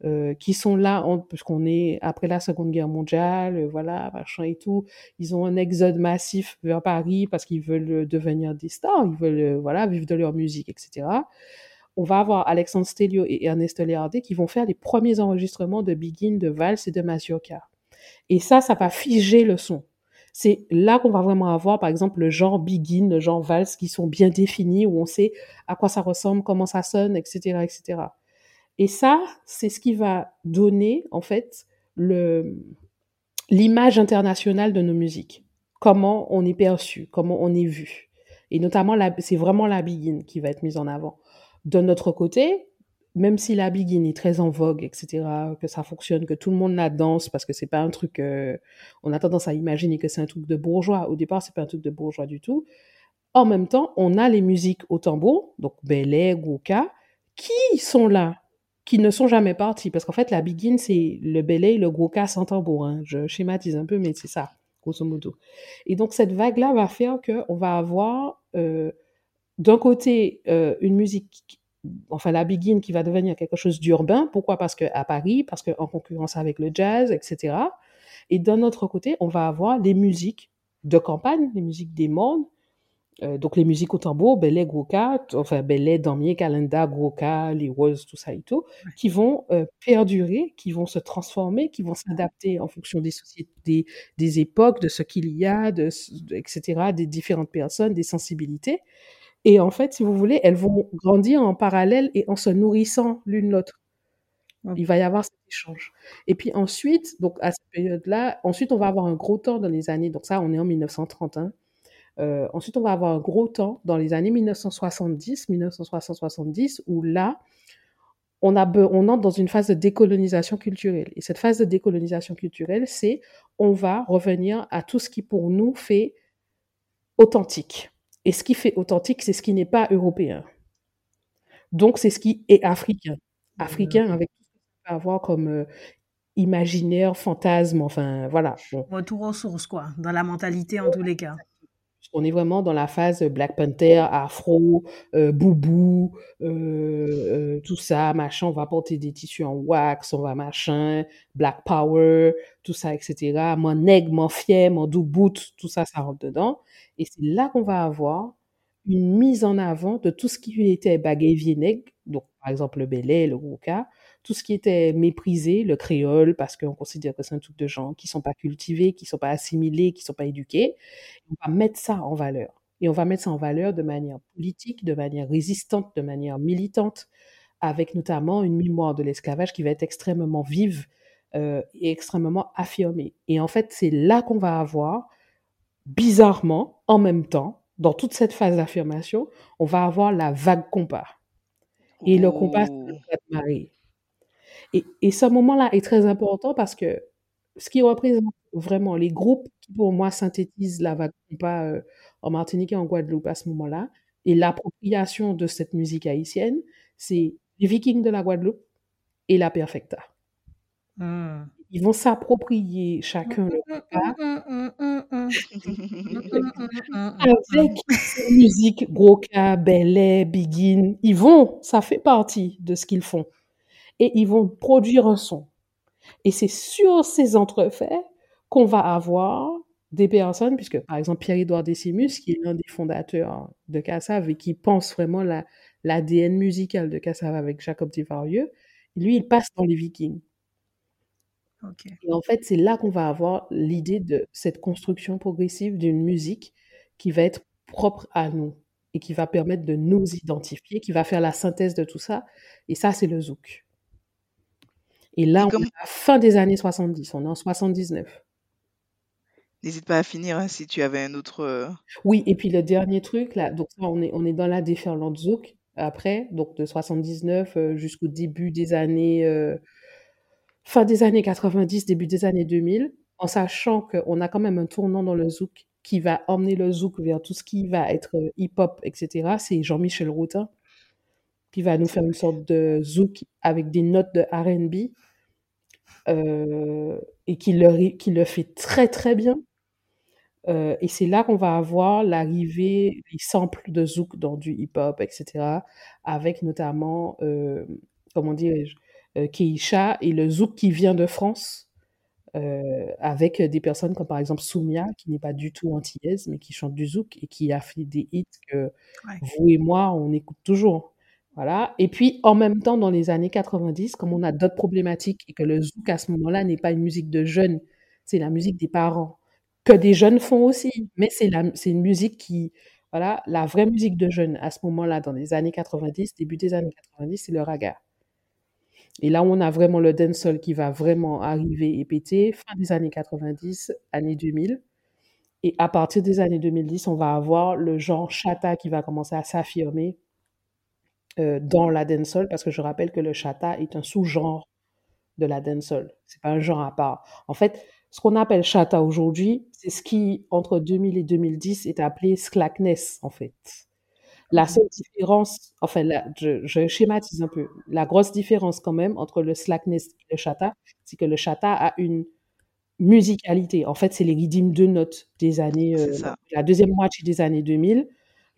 euh, qui sont là, en- puisqu'on est après la Seconde Guerre mondiale, euh, voilà, machin et tout, ils ont un exode massif vers Paris parce qu'ils veulent euh, devenir des stars, ils veulent, voilà, vivre de leur musique, etc. On va avoir Alexandre Stelio et Ernesto Leardé qui vont faire les premiers enregistrements de Begin, de Vals et de Mazurka. Et ça, ça va figer le son. C'est là qu'on va vraiment avoir, par exemple, le genre Begin, le genre Vals qui sont bien définis, où on sait à quoi ça ressemble, comment ça sonne, etc., etc. Et ça, c'est ce qui va donner, en fait, l'image internationale de nos musiques. Comment on est perçu, comment on est vu. Et notamment, c'est vraiment la begin qui va être mise en avant. De notre côté, même si la begin est très en vogue, etc., que ça fonctionne, que tout le monde la danse, parce que c'est pas un truc, euh, on a tendance à imaginer que c'est un truc de bourgeois. Au départ, c'est pas un truc de bourgeois du tout. En même temps, on a les musiques au tambour, donc Belay, Gouka, qui sont là, qui ne sont jamais partis. Parce qu'en fait, la begin, c'est le Belay, le Gouka sans tambour. hein. Je schématise un peu, mais c'est ça, grosso modo. Et donc, cette vague-là va faire qu'on va avoir, euh, d'un côté, euh, une musique, enfin la begin, qui va devenir quelque chose d'urbain. Pourquoi? Parce qu'à Paris, parce qu'en concurrence avec le jazz, etc. Et d'un autre côté, on va avoir les musiques de campagne, les musiques des mondes, euh, donc les musiques au tambour, Belay, Gwoka, t- enfin Belay, Damier, Kalenda, Gwoka, les Roses, tout ça et tout, qui vont euh, perdurer, qui vont se transformer, qui vont s'adapter en fonction des sociétés, des, des époques, de ce qu'il y a, de, ce- de- etc., des différentes personnes, des sensibilités. Et en fait, si vous voulez, elles vont grandir en parallèle et en se nourrissant l'une l'autre. Il va y avoir cet échange. Et puis ensuite, donc à cette période-là, ensuite on va avoir un gros temps dans les années, donc ça on est en 1930, hein. Euh, ensuite on va avoir un gros temps dans les années 1970, 1960-70, où là, on, a, on entre dans une phase de décolonisation culturelle. Et cette phase de décolonisation culturelle, c'est on va revenir à tout ce qui pour nous fait authentique. Et ce qui fait authentique, c'est ce qui n'est pas européen. Donc c'est ce qui est africain. Africain avec tout ce qu'on peut avoir comme euh, imaginaire, fantasme, enfin voilà. Bon. Retour aux sources, quoi, dans la mentalité en tous les cas. On est vraiment dans la phase Black Panther, Afro, euh, Boubou, euh, euh, tout ça, machin. On va porter des tissus en wax, on va machin, Black Power, tout ça, etc. Mon nègre, mon fier, mon doubout, tout ça, ça rentre dedans. Et c'est là qu'on va avoir une mise en avant de tout ce qui était bagay vieneg, donc par exemple le belay, le gouka, tout ce qui était méprisé, le créole, parce qu'on considère que c'est un truc de gens qui sont pas cultivés, qui sont pas assimilés, qui sont pas éduqués. On va mettre ça en valeur. Et on va mettre ça en valeur de manière politique, de manière résistante, de manière militante, avec notamment une mémoire de l'esclavage qui va être extrêmement vive euh, et extrêmement affirmée. Et en fait, c'est là qu'on va avoir, bizarrement, en même temps, dans toute cette phase d'affirmation, on va avoir la vague compas. Et le compas, c'est le Ouh. de marée. Et, et ce moment-là est très important parce que ce qui représente vraiment les groupes qui, pour moi, synthétisent la vague euh, en Martinique et en Guadeloupe à ce moment-là, et l'appropriation de cette musique haïtienne, c'est les Vikings de la Guadeloupe et la Perfecta. Hmm. Ils vont s'approprier chacun le compas avec musique Groka, Belay, Begin. Ils vont, ça fait partie de ce qu'ils font. Et ils vont produire un son. Et c'est sur ces entrefaits qu'on va avoir des personnes, puisque par exemple Pierre-Édouard Décimus, qui est l'un des fondateurs de Cassav et qui pense vraiment la, l'ADN musical de Cassav avec Jacob Desvarieux, lui, il passe dans les Vikings. Et en fait, c'est là qu'on va avoir l'idée de cette construction progressive d'une musique qui va être propre à nous et qui va permettre de nous identifier, qui va faire la synthèse de tout ça. Et ça, c'est le zouk. Et là, on comme- est à la fin des années 70, on est en 79. N'hésite pas à finir hein, si tu avais un autre. euh, Oui, et puis le dernier truc, là, donc on est, on est dans la déferlante zouk après, donc de 79 euh, jusqu'au début des années, euh, fin des années 90, début des années 2000, en sachant qu'on a quand même un tournant dans le zouk qui va emmener le zouk vers tout ce qui va être hip-hop, etc. C'est Jean-Michel Routin qui va nous faire une sorte de zouk avec des notes de R&B euh, et qui le, qui le fait très très bien. Euh, et c'est là qu'on va avoir l'arrivée, les samples de zouk dans du hip-hop, etc. Avec notamment, euh, comment dirais-je, Keisha et le zouk qui vient de France, euh, avec des personnes comme par exemple Soumia, qui n'est pas du tout antillaise, mais qui chante du zouk et qui a fait des hits que Ouais. vous et moi, on écoute toujours. Et puis, en même temps, dans les années 90, comme on a d'autres problématiques et que le zouk à ce moment-là n'est pas une musique de jeunes, c'est la musique des parents, que des jeunes font aussi, mais c'est une musique qui, voilà, la vraie musique de jeunes à ce moment-là, dans les années 90, début des années 90, c'est le raga. Et là, on a vraiment le dancehall qui va vraiment arriver et péter, fin des années 90, années 2000. Et à partir des années 2010, on va avoir le genre chata qui va commencer à s'affirmer euh, dans la dancehall, parce que je rappelle que le chata est un sous-genre de la dancehall. C'est pas un genre à part. En fait, ce qu'on appelle chata aujourd'hui, c'est ce qui, entre 2000 et 2010, est appelé slackness, en fait. La seule différence, enfin, la- je, je schématise un peu, la grosse différence quand même entre le slackness et le chata, c'est que le chata a une musicalité. En fait, c'est les rythmes de notes des années, euh, la deuxième moitié des années 2000,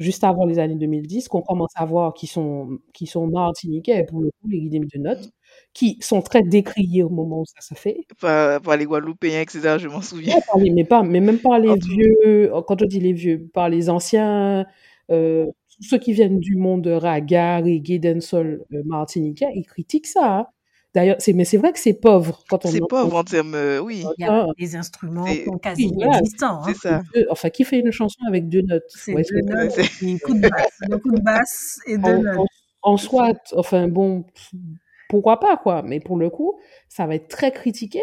juste avant les années 2010, qu'on commence à voir qui sont, qui sont martiniquais, pour le coup, les rythmes de notes, qui sont très décriés au moment où ça se fait. Par, par les Guadeloupéens, etc. Je m'en souviens. Ouais, par les- mais, pas, mais même par les vieux, quand je dis les vieux, par les anciens, euh, ceux qui viennent du monde raga, reggae, dancehall euh, martiniquais, ils critiquent ça. hein. D'ailleurs, c'est, mais c'est vrai que c'est pauvre quand on C'est pauvre en termes. euh, oui, Il y a des instruments quasi oui, voilà. inexistants. hein. c'est ça. deux- enfin, qui fait une chanson avec deux notes? C'est Ouais, deux notes, et coup de basse, deux coups de basse et deux en, notes. en- en soi, t- enfin bon, pourquoi pas quoi, mais pour le coup, ça va être très critiqué,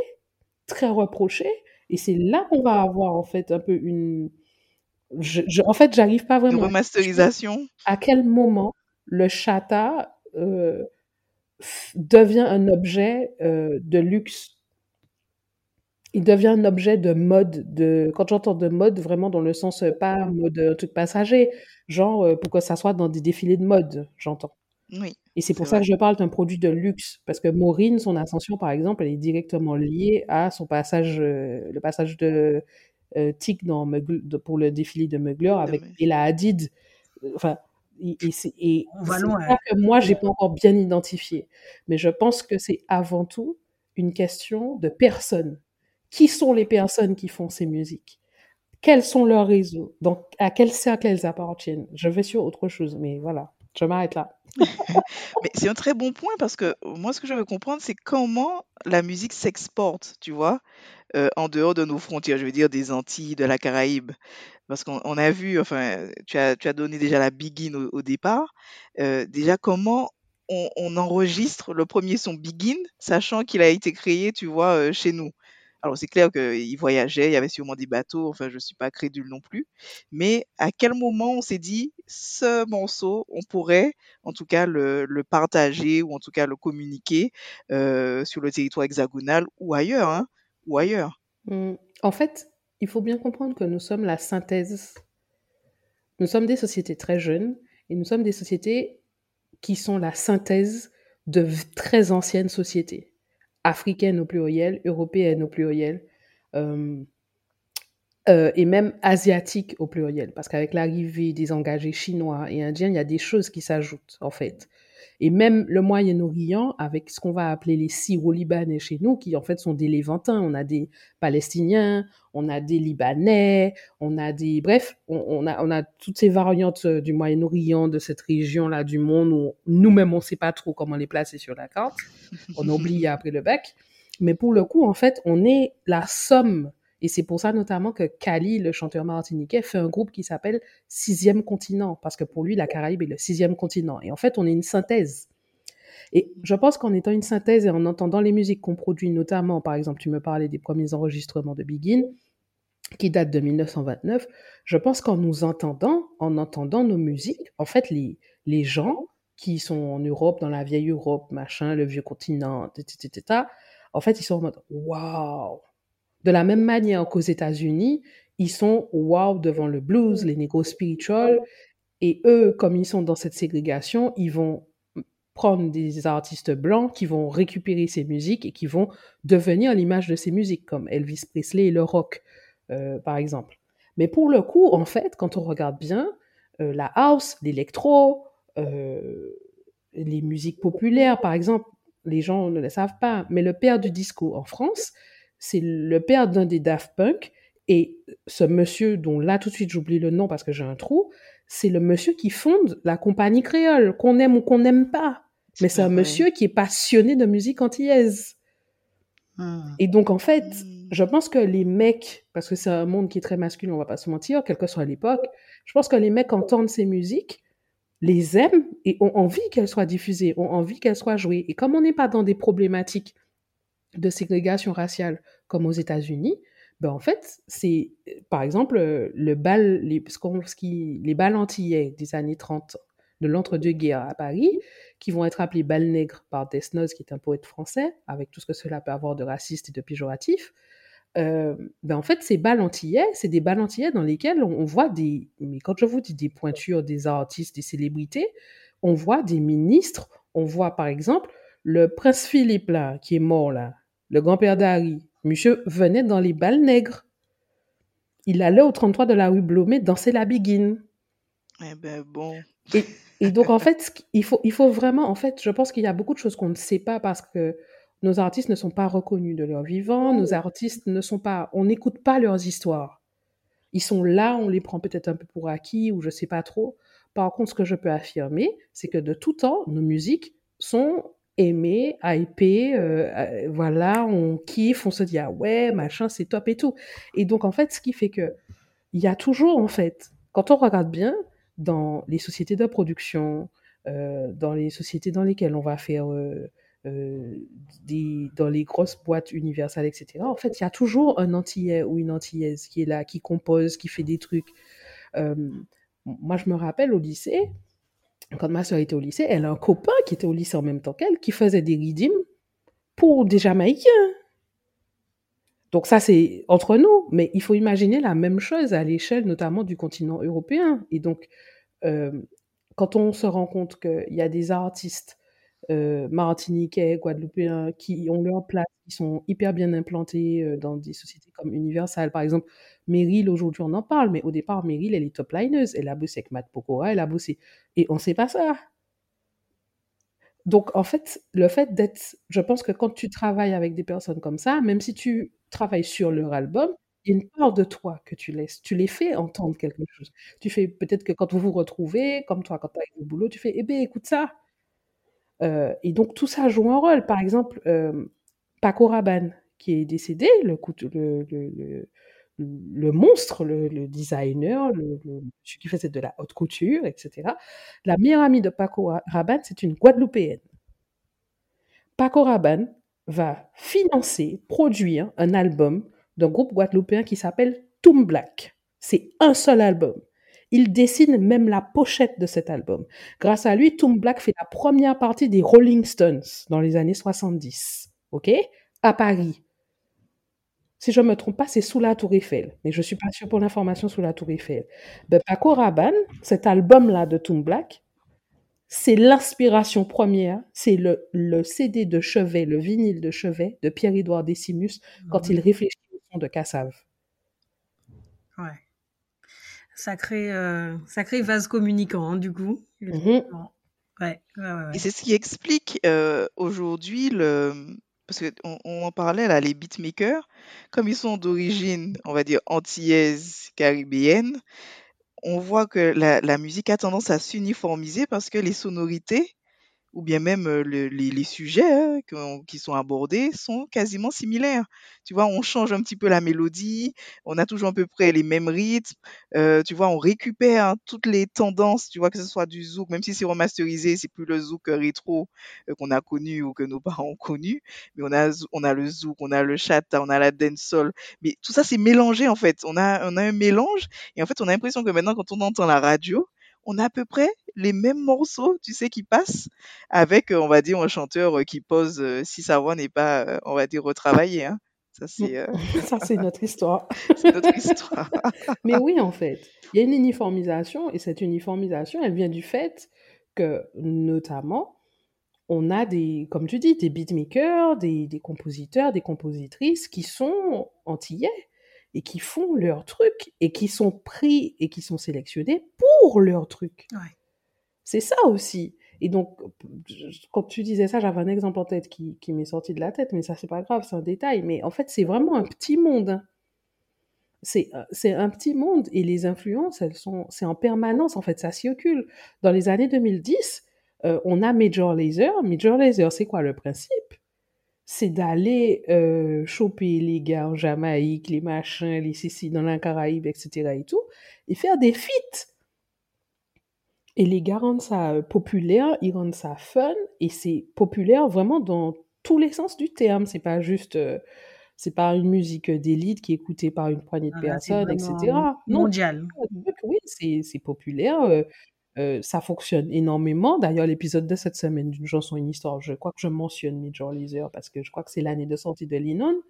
très reproché, et c'est là qu'on va avoir en fait un peu une, je, je- en fait, j'arrive pas Une vraiment à remasterisation. à quel moment le chata euh, devient un objet euh, de luxe. Il devient un objet de mode. De... Quand j'entends de mode, vraiment dans le sens euh, pas mode euh, truc passager, genre euh, pour que ça soit dans des défilés de mode, j'entends. Oui. Et c'est pour ça vrai. que je parle d'un produit de luxe, parce que Maureen, son ascension, par exemple, elle est directement liée à son passage, euh, le passage de Tic dans de- pour le défilé de Mugler avec. Ella Hadid. Enfin, et, et c'est et On va c'est loin. ça que moi, j'ai pas encore bien identifié. Mais je pense que c'est avant tout une question de personnes. Qui sont les personnes qui font ces musiques? Quels sont leurs réseaux? Donc, à quel cercle elles appartiennent? Je vais sur autre chose, mais voilà, je m'arrête là. *laughs* Mais c'est un très bon point parce que moi, ce que je veux comprendre, c'est comment la musique s'exporte, tu vois, euh, en dehors de nos frontières, je veux dire des Antilles, de la Caraïbe. Parce qu'on on a vu, enfin, tu as, tu as donné déjà la Begin au, au départ. Euh, déjà, comment on, enregistre le premier son Begin, sachant qu'il a été créé, tu vois, euh, chez nous? Alors, c'est clair qu'il voyageait, il y avait sûrement des bateaux, enfin, je ne suis pas crédule non plus. Mais à quel moment on s'est dit, ce morceau, on pourrait, en tout cas, le, le partager ou en tout cas le communiquer sur le territoire hexagonal ou ailleurs, hein, ou ailleurs. Hmm. En fait, il faut bien comprendre que nous sommes la synthèse. Nous sommes des sociétés très jeunes et nous sommes des sociétés qui sont la synthèse de très anciennes sociétés, africaines au pluriel, européennes au pluriel, euh, euh, et même asiatiques au pluriel, parce qu'avec l'arrivée des engagés chinois et indiens, il y a des choses qui s'ajoutent en fait. Et même le Moyen-Orient, avec ce qu'on va appeler les Syro-Libanais chez nous, qui en fait sont des Lévantins. On a des Palestiniens, on a des Libanais, on a des... Bref, on, on a, on a toutes ces variantes euh, du Moyen-Orient, de cette région-là du monde où nous-mêmes, on ne sait pas trop comment les placer sur la carte. On a oublié après le bac. Mais pour le coup, en fait, on est la somme. Et c'est pour ça notamment que Kali, le chanteur martiniquais, fait un groupe qui s'appelle Sixième Continent, parce que pour lui, la Caraïbe est le sixième continent. Et en fait, on est une synthèse. Et je pense qu'en étant une synthèse et en entendant les musiques qu'on produit, notamment, par exemple, tu me parlais des premiers enregistrements de Begin, qui datent de 1929, je pense qu'en nous entendant, en entendant nos musiques, en fait, les, les gens qui sont en Europe, dans la vieille Europe, machin, le vieux continent, etc., en fait, ils sont en mode waouh. De la même manière qu'aux États-Unis, ils sont waouh devant le blues, les négros spirituals, et eux, comme ils sont dans cette ségrégation, ils vont prendre des artistes blancs qui vont récupérer ces musiques et qui vont devenir l'image de ces musiques, comme Elvis Presley et le rock, euh, par exemple. Mais pour le coup, en fait, quand on regarde bien, euh, la house, l'électro, euh, les musiques populaires, par exemple, les gens ne le savent pas, mais le père du disco en France, c'est le père d'un des Daft Punk. Et ce monsieur, dont là tout de suite j'oublie le nom parce que j'ai un trou, c'est le monsieur qui fonde la compagnie créole, qu'on aime ou qu'on n'aime pas. Mais c'est un vrai. monsieur qui est passionné de musique antillaise. Hmm. Et donc, en fait, je pense que les mecs, parce que c'est un monde qui est très masculin, on va pas se mentir, quelle que soit l'époque, je pense que les mecs entendent ces musiques, les aiment et ont envie qu'elles soient diffusées, ont envie qu'elles soient jouées. Et comme on n'est pas dans des problématiques de ségrégation raciale comme aux États-Unis, ben en fait, c'est par exemple euh, le bal, les, ce les antillais des années 30 de l'entre-deux-guerres à Paris, qui vont être appelés bals nègres par Desnoz, qui est un poète français, avec tout ce que cela peut avoir de raciste et de péjoratif. Euh, ben en fait, ces bals antillais, c'est des bals antillais dans lesquels on, on voit des, mais quand je vous dis des pointures, des artistes, des célébrités, on voit des ministres, on voit par exemple le prince Philippe là, qui est mort là, le grand-père d'Harry, monsieur venait dans les bals nègres. Il allait au 33 de la rue Blomet danser la biguine. Eh ben bon. Et, et donc, en fait, il faut, il faut vraiment, en fait, je pense qu'il y a beaucoup de choses qu'on ne sait pas parce que nos artistes ne sont pas reconnus de leur vivant, nos artistes ne sont pas, on n'écoute pas leurs histoires. Ils sont là, on les prend peut-être un peu pour acquis ou je sais pas trop. Par contre, ce que je peux affirmer, c'est que de tout temps, nos musiques sont aimées, hypées, euh, voilà, on kiffe, on se dit ah ouais, machin, c'est top et tout. Et donc, en fait, ce qui fait que il y a toujours, en fait, quand on regarde bien, dans les sociétés de production, euh, dans les sociétés dans lesquelles on va faire euh, des, dans les grosses boîtes universelles, etc. En fait, il y a toujours un Antillais ou une Antillaise qui est là, qui compose, qui fait des trucs. Moi, je me rappelle au lycée, quand ma soeur était au lycée, elle a un copain qui était au lycée en même temps qu'elle, qui faisait des rythmes pour des Jamaïcains. Donc ça, c'est entre nous, mais il faut imaginer la même chose à l'échelle notamment du continent européen. Et donc, euh, quand on se rend compte qu'il y a des artistes euh, martiniquais, guadeloupéens, qui ont leur place, qui sont hyper bien implantés euh, dans des sociétés comme Universal, par exemple, Meryl, aujourd'hui on en parle, mais au départ, Meryl, elle est top lineuse, elle a bossé avec Matt Pokora, elle a bossé, et on sait pas ça. Donc, en fait, le fait d'être, je pense que quand tu travailles avec des personnes comme ça, même si tu travailles sur leur album, il y a une part de toi que tu laisses. Tu les fais entendre quelque chose. Tu fais peut-être que quand vous vous retrouvez, comme toi, quand tu as au boulot, tu fais, eh bien, écoute ça. Euh, et donc tout ça joue un rôle. Par exemple, euh, Paco Rabanne, qui est décédé, le, le, le, le monstre, le, designer, le, celui qui faisait de la haute couture, etc. La meilleure amie de Paco Rabanne, c'est une Guadeloupéenne. Paco Rabanne va financer, produire un album d'un groupe guadeloupéen qui s'appelle Toom Black. C'est un seul album. Il dessine même la pochette de cet album. Grâce à lui, Toom Black fait la première partie des Rolling Stones dans les années 70. OK? À Paris. Si je ne me trompe pas, c'est sous la Tour Eiffel. Mais je ne suis pas sûre pour l'information sous la Tour Eiffel. Ben, Paco Rabanne, cet album-là de Toom Black, c'est l'inspiration première, c'est le, le, CD de chevet, le vinyle de chevet de Pierre-Édouard Décimus quand il réfléchit au son de Cassave. Ouais. Sacré, euh, sacré vase communicant, hein, du coup. Mhm. Ouais, ouais, ouais, Et c'est ce qui explique euh, aujourd'hui le. Parce qu'on on en parlait là, les beatmakers, comme ils sont d'origine, on va dire, antillaise, caribéenne, on voit que la, la musique a tendance à s'uniformiser parce que les sonorités ou bien même les, les, sujets hein, qui sont abordés sont quasiment similaires. Tu vois, on change un petit peu la mélodie, on a toujours à peu près les mêmes rythmes, euh, tu vois, on récupère hein, toutes les tendances, tu vois, que ce soit du zouk, même si c'est remasterisé, c'est plus le zouk rétro qu'on a connu ou que nos *laughs* parents ont connu, mais on a, on a le zouk, on a le chata, on a la dancehall, mais tout ça c'est mélangé en fait, on a, on a un mélange, et en fait on a l'impression que maintenant quand on entend la radio, on a à peu près les mêmes morceaux, tu sais, qui passent avec, on va dire, un chanteur qui pose si sa voix n'est pas, on va dire, retravaillée. Hein. Ça, c'est euh... *laughs* Ça, c'est notre histoire. *laughs* c'est notre histoire. *laughs* Mais oui, en fait, il y a une uniformisation et cette uniformisation, elle vient du fait que, notamment, on a des, comme tu dis, des beatmakers, des, des compositeurs, des compositrices qui sont antillais et qui font leur truc et qui sont pris et qui sont sélectionnés pour leur truc. Ouais. C'est ça aussi. Et donc, quand tu disais ça, j'avais un exemple en tête qui, qui m'est sorti de la tête, mais ça, c'est pas grave, c'est un détail. Mais en fait, c'est vraiment un petit monde. C'est, un petit monde et les influences, elles sont, c'est en permanence, en fait, ça circule. Dans les années 2010, euh, on a Major Laser. Major Laser, c'est quoi le principe? C'est d'aller euh, choper les gars en Jamaïque, les machins, les Sicilies dans la Caraïbe, etc. et tout, et faire des feats. Et les gars rendent ça euh, populaire, ils rendent ça fun, et c'est populaire vraiment dans tous les sens du terme. C'est pas juste, euh, c'est pas une musique d'élite qui est écoutée par une poignée de Ah, c'est personnes, etc. Non, mondial. oui, c'est populaire. euh, euh, ça fonctionne énormément. D'ailleurs, l'épisode de cette semaine d'une chanson, une histoire, je crois que je mentionne Major Lazer parce que je crois que c'est l'année de sortie de Lennon.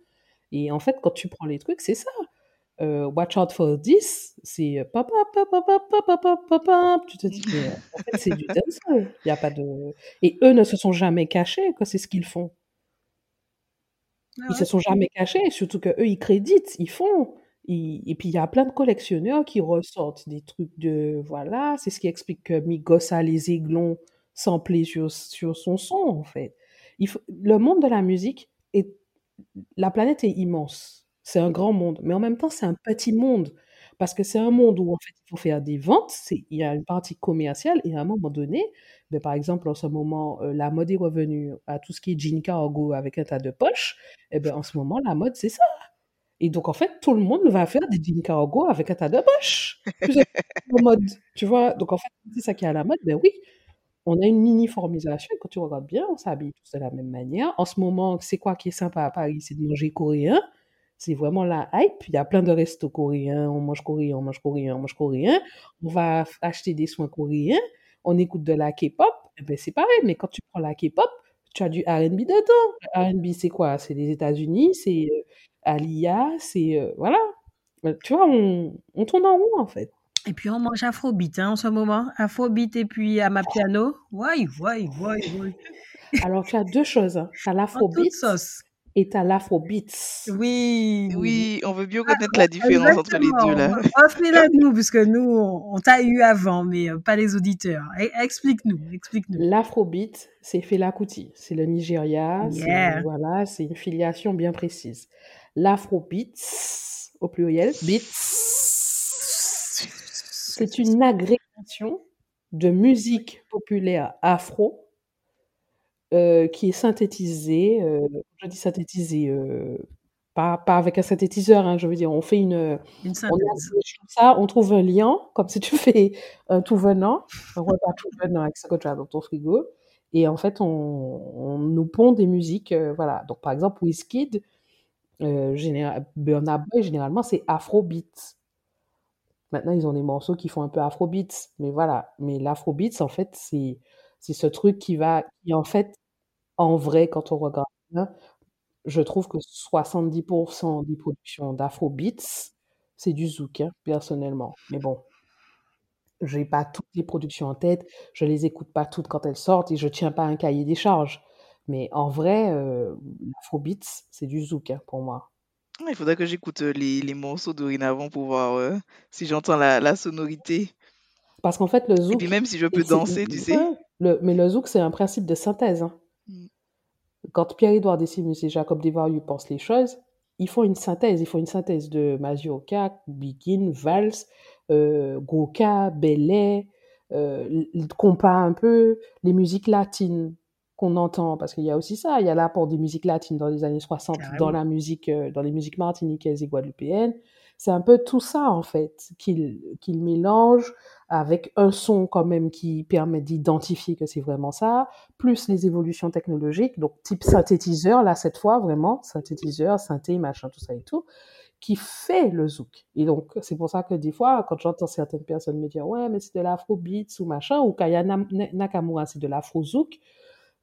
Et en fait, quand tu prends les trucs, c'est ça. Watch Out for This, c'est papa, papa, papa, papa, papa, tu te dis, mais en fait, c'est du dancehall. Il y a pas de. Et eux ne se sont jamais cachés, quoi, c'est ce qu'ils font. Ah ouais. Ils se sont jamais cachés, surtout que eux, ils créditent, ils font. Et puis il y a plein de collectionneurs qui ressortent des trucs de voilà, c'est ce qui explique que Migos a les aiglons samplés sur, sur son son en fait. Il. Le monde de la musique est la planète est immense c'est un grand monde, mais en même temps c'est un petit monde parce que c'est un monde où en fait il faut faire des ventes, c'est il y a une partie commerciale et à un moment donné, ben, par exemple en ce moment euh, la mode est revenue à tout ce qui est jean cargo avec un tas de poches, et ben en ce moment la mode c'est ça. Et donc, en fait, tout le monde va faire des jeans cargo avec un tas de poches. En mode, tu vois? Donc, en fait, c'est ça qui est à la mode. Ben oui, on a une uniformisation. Et quand tu regardes bien, on s'habille tous de la même manière. En ce moment, c'est quoi qui est sympa à Paris? C'est de manger coréen. C'est vraiment la hype. Il y a plein de restos coréens. On mange coréen, on mange coréen, on mange coréen. On va acheter des soins coréens. On écoute de la K-pop. Eh ben, c'est pareil. Mais quand tu prends la K-pop, tu as du R&B dedans. R&B, c'est quoi? C'est les États-Unis, c'est euh, Alia, c'est... euh, voilà. Euh, Tu vois, on, on tourne en rond, en fait. Et puis on mange Afrobeat hein, en ce moment. Afrobeat et puis à ma piano. Ouais, ouais, ouais, ouais. Alors, tu as deux choses. hein. Tu as l'afrobeat sauce. Et tu as l'afrobeats. Oui. Oui, on veut bien Ah, connaître la différence entre les deux là. Offrez-la nous, parce que nous, on, on t'a eu avant, mais euh, pas les auditeurs. E- Explique-nous, explique-nous. L'afrobeat, c'est Fela Kuti. C'est le Nigeria. Yeah. Voilà, c'est une filiation bien précise. L'afrobeats, au pluriel, beats, c'est une agrégation de musique populaire afro euh, qui est synthétisé. euh, je dis synthétisé, euh, pas, pas avec un synthétiseur, hein, je veux dire, on fait une, Une on synthèse. tout ça, on trouve un liant, comme si tu *laughs* fais un tout venant, un repas tout venant avec ce que tu as dans ton frigo, et en fait, on, on nous pond des musiques, voilà. Donc, par exemple, Wizkid, général, Burna Boy, généralement, c'est Afrobeat. Maintenant, ils ont des morceaux qui font un peu Afrobeats, mais voilà. Mais l'Afrobeats, en fait, c'est c'est ce truc qui va, qui en fait, en vrai, quand on regarde bien, je trouve que 70% des productions d'Afrobeats, c'est du zouk, hein, personnellement. Mais bon, j'ai pas toutes les productions en tête, je les écoute pas toutes quand elles sortent et je tiens pas un cahier des charges. Mais en vrai, euh, l'Afrobeats, c'est du zouk hein, pour moi. Il faudrait que j'écoute euh, les, les morceaux dorénavant pour voir euh, si j'entends la, la sonorité. Parce qu'en fait, le Et puis zouk, même si je peux danser, tu sais. Le, mais le zouk, c'est un principe de synthèse. hein. Mm. Quand Pierre-Édouard Décimus et Jacob Desvarieux pensent les choses, ils font une synthèse. Ils font une synthèse de Mazioka, Begin, Vals, euh, Goka, Belay, euh, un peu, les musiques latines qu'on entend, parce qu'il y a aussi ça, il y a l'apport des musiques latines dans les années 60 dans la musique, euh, dans les musiques martiniquaises et guadeloupéennes. C'est un peu tout ça, en fait, qu'il mélange avec un son quand même qui permet d'identifier que c'est vraiment ça, plus les évolutions technologiques, donc type synthétiseur, là, cette fois, vraiment, synthétiseur, synthé, machin, tout ça et tout, qui fait le zouk. Et donc, c'est pour ça que des fois, quand j'entends certaines personnes me dire, ouais, mais c'est de l'afrobeats ou machin, ou Kaya Nakamura, c'est de l'afro-zouk,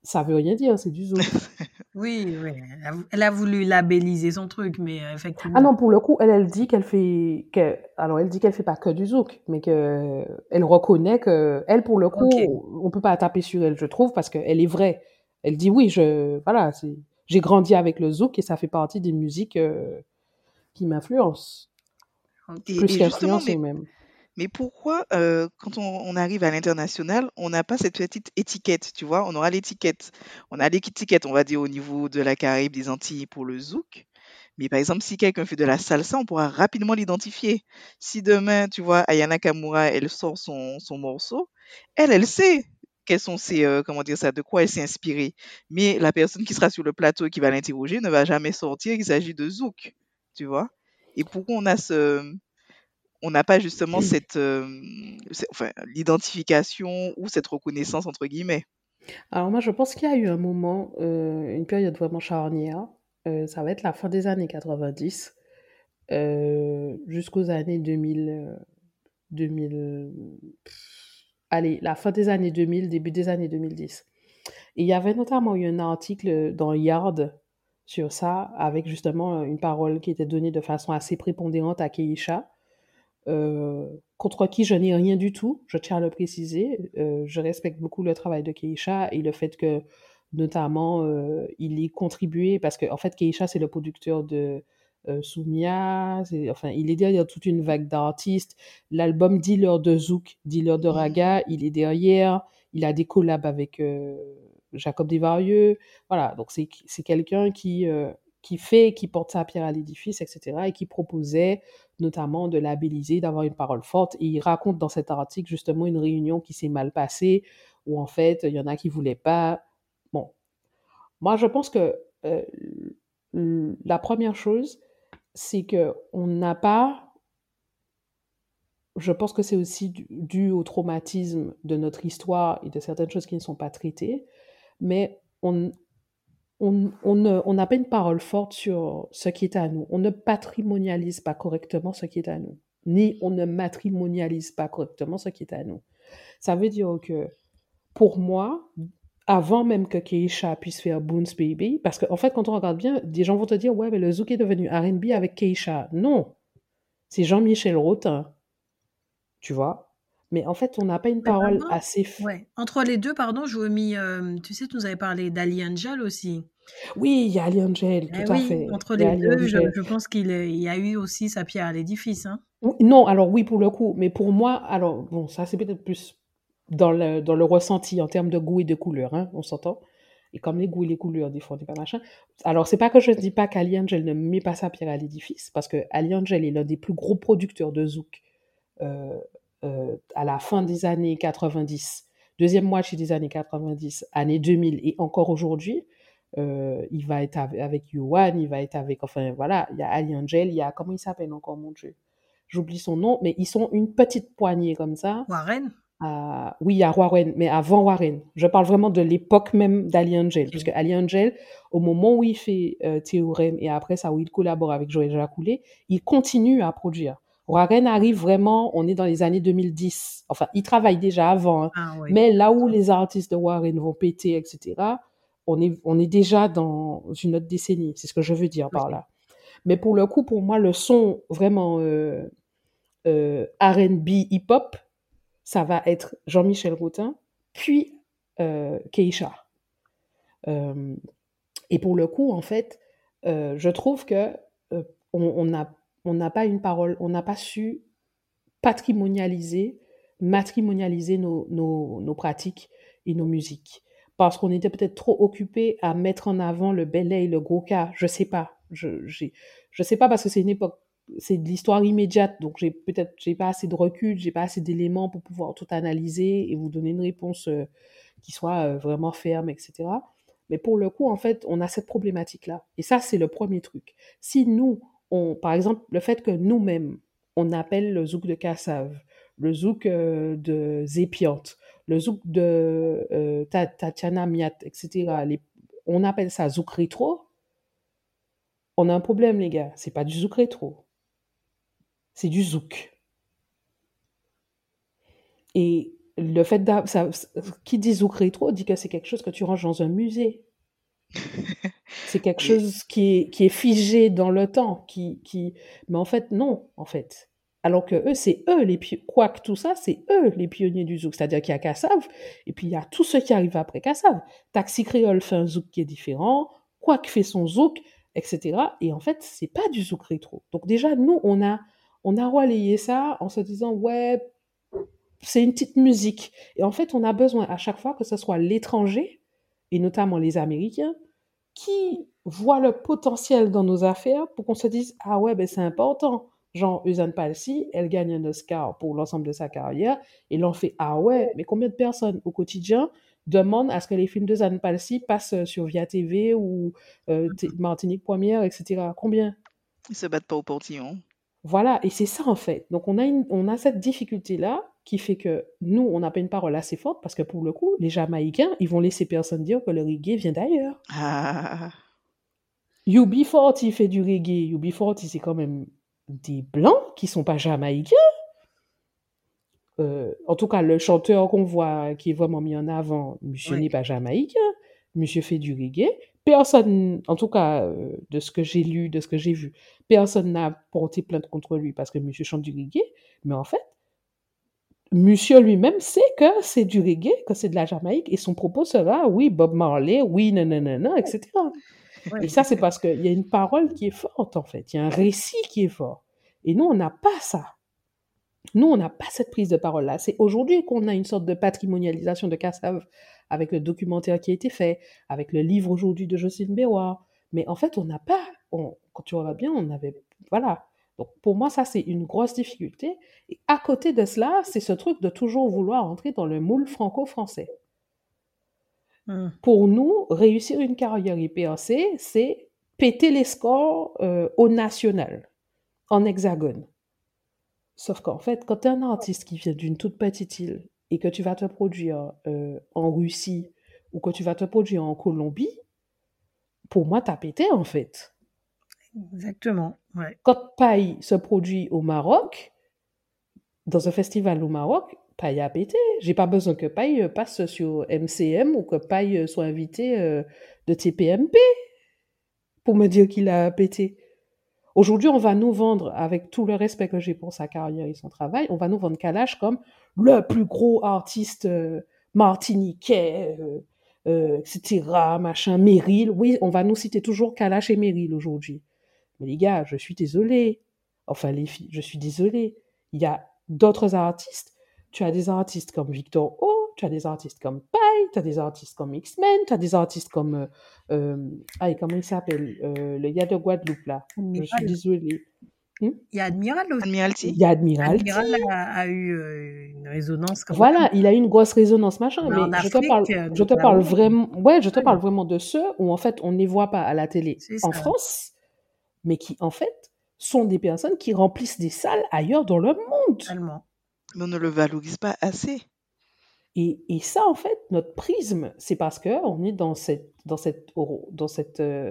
ça veut rien dire, c'est du zouk. *laughs* Oui, oui. Elle a, elle a voulu labelliser son truc, mais euh, effectivement. Ah non, pour le coup, elle, elle dit qu'elle fait, que, alors elle dit qu'elle fait pas que du zouk, mais que elle reconnaît que, elle, pour le coup, Ok. on peut pas taper sur elle, je trouve, parce qu'elle est vraie. Elle dit oui, je, voilà, j'ai grandi avec le zouk et ça fait partie des musiques euh, qui m'influencent, plus qu'influencer mais, même. Mais pourquoi, euh, quand on, on arrive à l'international, on n'a pas cette petite étiquette, tu vois? On aura l'étiquette. On a l'étiquette, on va dire, au niveau de la Caraïbe, des Antilles pour le zouk. Mais par exemple, si quelqu'un fait de la salsa, on pourra rapidement l'identifier. Si demain, tu vois, Ayana Kamura, elle sort son, son morceau, elle, elle sait quels sont ses, euh, comment dire ça, de quoi elle s'est inspirée. Mais la personne qui sera sur le plateau et qui va l'interroger ne va jamais sortir qu'il s'agit de zouk, tu vois? Et pourquoi on a ce, on n'a pas justement cette, euh, enfin, l'identification ou cette reconnaissance entre guillemets. Alors moi, je pense qu'il y a eu un moment, euh, une période vraiment charnière, euh, ça va être la fin des années 90, euh, jusqu'aux années 2000, euh, 2000, pff, allez, la fin des années 2000, début des années 2010. Et il y avait notamment eu un article dans Yard sur ça, avec justement une parole qui était donnée de façon assez prépondérante à Keisha, euh, contre qui je n'ai rien du tout, je tiens à le préciser. Euh, je respecte beaucoup le travail de Keisha et le fait que, notamment, euh, il ait contribué, parce que, en fait, Keisha, c'est le producteur de Soumia, enfin, il est derrière toute une vague d'artistes. L'album Dealer de Zouk, Dealer de Mhm. Raga, il est derrière. Il a des collabs avec Jacob Desvarieux. Voilà, donc c'est c'est quelqu'un qui, qui fait, qui porte sa pierre à l'édifice, etc., et qui proposait notamment de labelliser, d'avoir une parole forte. Et il raconte dans cet article justement une réunion qui s'est mal passée, où en fait, il y en a qui voulaient pas. Bon, moi, je pense que euh, la première chose, c'est que on n'a pas. Je pense que c'est aussi dû au traumatisme de notre histoire et de certaines choses qui ne sont pas traitées, mais on, on, on n'a pas une parole forte sur ce qui est à nous. On ne patrimonialise pas correctement ce qui est à nous, ni on ne matrimonialise pas correctement ce qui est à nous. Ça veut dire que pour moi, avant même que Keisha puisse faire Boons Baby, parce qu'en fait, quand on regarde bien, des gens vont te dire, ouais, mais le zouk est devenu R&B avec Keisha. Non, c'est Jean-Michel Rotin, tu vois? Mais en fait, on n'a pas une parole assez... Ouais. Entre les deux, pardon, je mis. euh, tu sais, tu nous avais parlé d'Ali Angel aussi. Oui, il y a Ali Angel, Eh tout à oui, fait. entre les deux, je, pense qu'il y a eu aussi sa pierre à l'édifice. Hein. Non, alors oui, pour le coup, mais pour moi, alors bon, ça c'est peut-être plus dans le, dans le ressenti en termes de goût et de couleur, hein, on s'entend. Et comme les goûts et les couleurs, des fois, n'est pas machin. Alors, c'est pas que je ne dis pas qu'Ali Angel ne met pas sa pierre à l'édifice, parce que Ali Angel est l'un des plus gros producteurs de zouk euh, euh, à la fin des années 90 deuxième moitié des années 90, années 2000 et encore aujourd'hui, euh, il va être avec, Yuan, il va être avec, enfin voilà, il y a Ali Angel, il y a, comment il s'appelle encore, mon Dieu? J'oublie son nom, mais ils sont une petite poignée comme ça. Warren? Euh, oui, il y a Warren, mais avant Warren. Je parle vraiment de l'époque même d'Ali Angel. Parce que Ali Angel, au moment où il fait euh, Théorème et après ça, où il collabore avec Joël Jacoulet, il continue à produire. Warren arrive vraiment, on est dans les années 2010. Enfin, il travaille déjà avant. hein. Ah oui. Mais là où les artistes de Warren vont péter, etc., on est, on est déjà dans une autre décennie. C'est ce que je veux dire par là. Mais pour le coup, pour moi, le son vraiment euh, euh, RB hip-hop, ça va être Jean-Michel Routin, puis euh, Keisha. Euh, et pour le coup, en fait, je trouve que euh, on on n'a on n'a pas une parole, on n'a pas su patrimonialiser, matrimonialiser nos, nos, pratiques et nos musiques. Parce qu'on était peut-être trop occupé à mettre en avant le belay, le gros cas, je sais pas. Je, je sais pas parce que c'est une époque, c'est de l'histoire immédiate, donc j'ai peut-être, j'ai pas assez de recul, j'ai pas assez d'éléments pour pouvoir tout analyser et vous donner une réponse euh, qui soit euh, vraiment ferme, etc. Mais pour le coup, en fait, on a cette problématique-là. Et ça, c'est le premier truc. Si nous, par exemple, le fait que nous-mêmes, on appelle le zouk de Kassav, le zouk euh, de Zépiante, le zouk de euh, Ta- Tatiana Miat, etc., on appelle ça zouk rétro, on a un problème, les gars. C'est pas du zouk rétro. C'est du zouk. Et le fait ça, qui dit zouk rétro dit que c'est quelque chose que tu ranges dans un musée. C'est quelque chose qui est, qui est figé dans le temps, qui, qui... mais en fait, non, en fait. Alors que eux, c'est eux les pionniers, quoique tout ça, c'est eux les pionniers du zouk. C'est-à-dire qu'il y a Kassav, et puis il y a tous ceux qui arrivent après Kassav. Taxi Créole fait un zouk qui est différent, Quack fait son zouk, etc. Et en fait, c'est pas du zouk rétro. Donc déjà, nous, on a, on a relayé ça en se disant, ouais, c'est une petite musique. Et en fait, on a besoin à chaque fois que ce soit l'étranger, et notamment les Américains, qui voient le potentiel dans nos affaires pour qu'on se dise Ah ouais, ben c'est important. Genre, Usain Palsy, elle gagne un Oscar pour l'ensemble de sa carrière, et l'on fait Ah ouais, mais combien de personnes au quotidien demandent à ce que les films de Usain Palsy passent sur Via TV ou euh, T- Martinique Première, etc. Combien? Ils se battent pas au portillon. voilà, et c'est ça en fait. Donc on a, une, on a cette difficulté-là qui fait que nous, on n'a pas une parole assez forte parce que pour le coup, les Jamaïcains, ils vont laisser personne dire que le reggae vient d'ailleurs. Ah, UB40 fait du reggae. UB40, c'est quand même des blancs qui sont pas jamaïcains. Euh, en tout cas, le chanteur qu'on voit, qui est vraiment mis en avant, monsieur Oui. n'est pas jamaïcain. Monsieur fait du reggae. Personne, en tout cas, euh, de ce que j'ai lu, de ce que j'ai vu, personne n'a porté plainte contre lui parce que monsieur chante du reggae. Mais en fait, monsieur lui-même sait que c'est du reggae, que c'est de la Jamaïque, et son propos sera oui, Bob Marley, oui, nanana, etc. Ouais, Et ça, c'est parce qu'il y a une parole qui est forte, en fait. Il y a un récit qui est fort. Et nous, on n'a pas ça. Nous, on n'a pas cette prise de parole-là. C'est aujourd'hui qu'on a une sorte de patrimonialisation de Kassav avec le documentaire qui a été fait, avec le livre aujourd'hui de Jocelyne Béroir. Mais en fait, on n'a pas, on- quand tu regardes bien, on avait, voilà. Donc, pour moi, ça, c'est une grosse difficulté. Et à côté de cela, c'est ce truc de toujours vouloir entrer dans le moule franco-français. Hum. Pour nous, réussir une carrière IPRC, c'est péter les scores euh, au national, en hexagone. Sauf qu'en fait, quand tu es un artiste qui vient d'une toute petite île et que tu vas te produire euh, en Russie ou que tu vas te produire en Colombie, pour moi, t'as pété en fait. Exactement. Quand Paille se produit au Maroc, dans un festival au Maroc, Paille a pété. J'ai pas besoin que Paille euh, passe sur MCM ou que Paille euh, soit invité euh, de TPMP pour me dire qu'il a pété. Aujourd'hui, on va nous vendre, avec tout le respect que j'ai pour sa carrière et son travail, on va nous vendre Kalash comme le plus gros artiste euh, martiniquais, etc., machin, Meryl. Oui, on va nous citer toujours Kalash et Meryl aujourd'hui. Mais les gars, je suis désolée. Enfin, les filles, je suis désolée. Il y a d'autres artistes. Tu as des artistes comme Victor O, tu as des artistes comme Paille, tu as des artistes comme X-Men, tu as des artistes comme. Euh, euh, ah, comment il s'appelle euh, Le gars de Guadeloupe, là. Je suis désolée. Hmm? Il y a Admiral aussi. Admiralty Il y a Admiralty. Admiral a, a eu euh, une résonance comme Voilà, il a eu une grosse résonance, machin. Mais Mais, en je te parle, euh, je te parle vraiment, ouais, je te Ouais. parle vraiment de ceux où en fait on ne les voit pas à la télé en ça. France, mais qui en fait sont des personnes qui remplissent des salles ailleurs dans le monde. Totalement. Mais on ne le valorise pas assez. Et, et ça, en fait, notre prisme, c'est parce que on est dans cette, dans cette, dans cette, euh,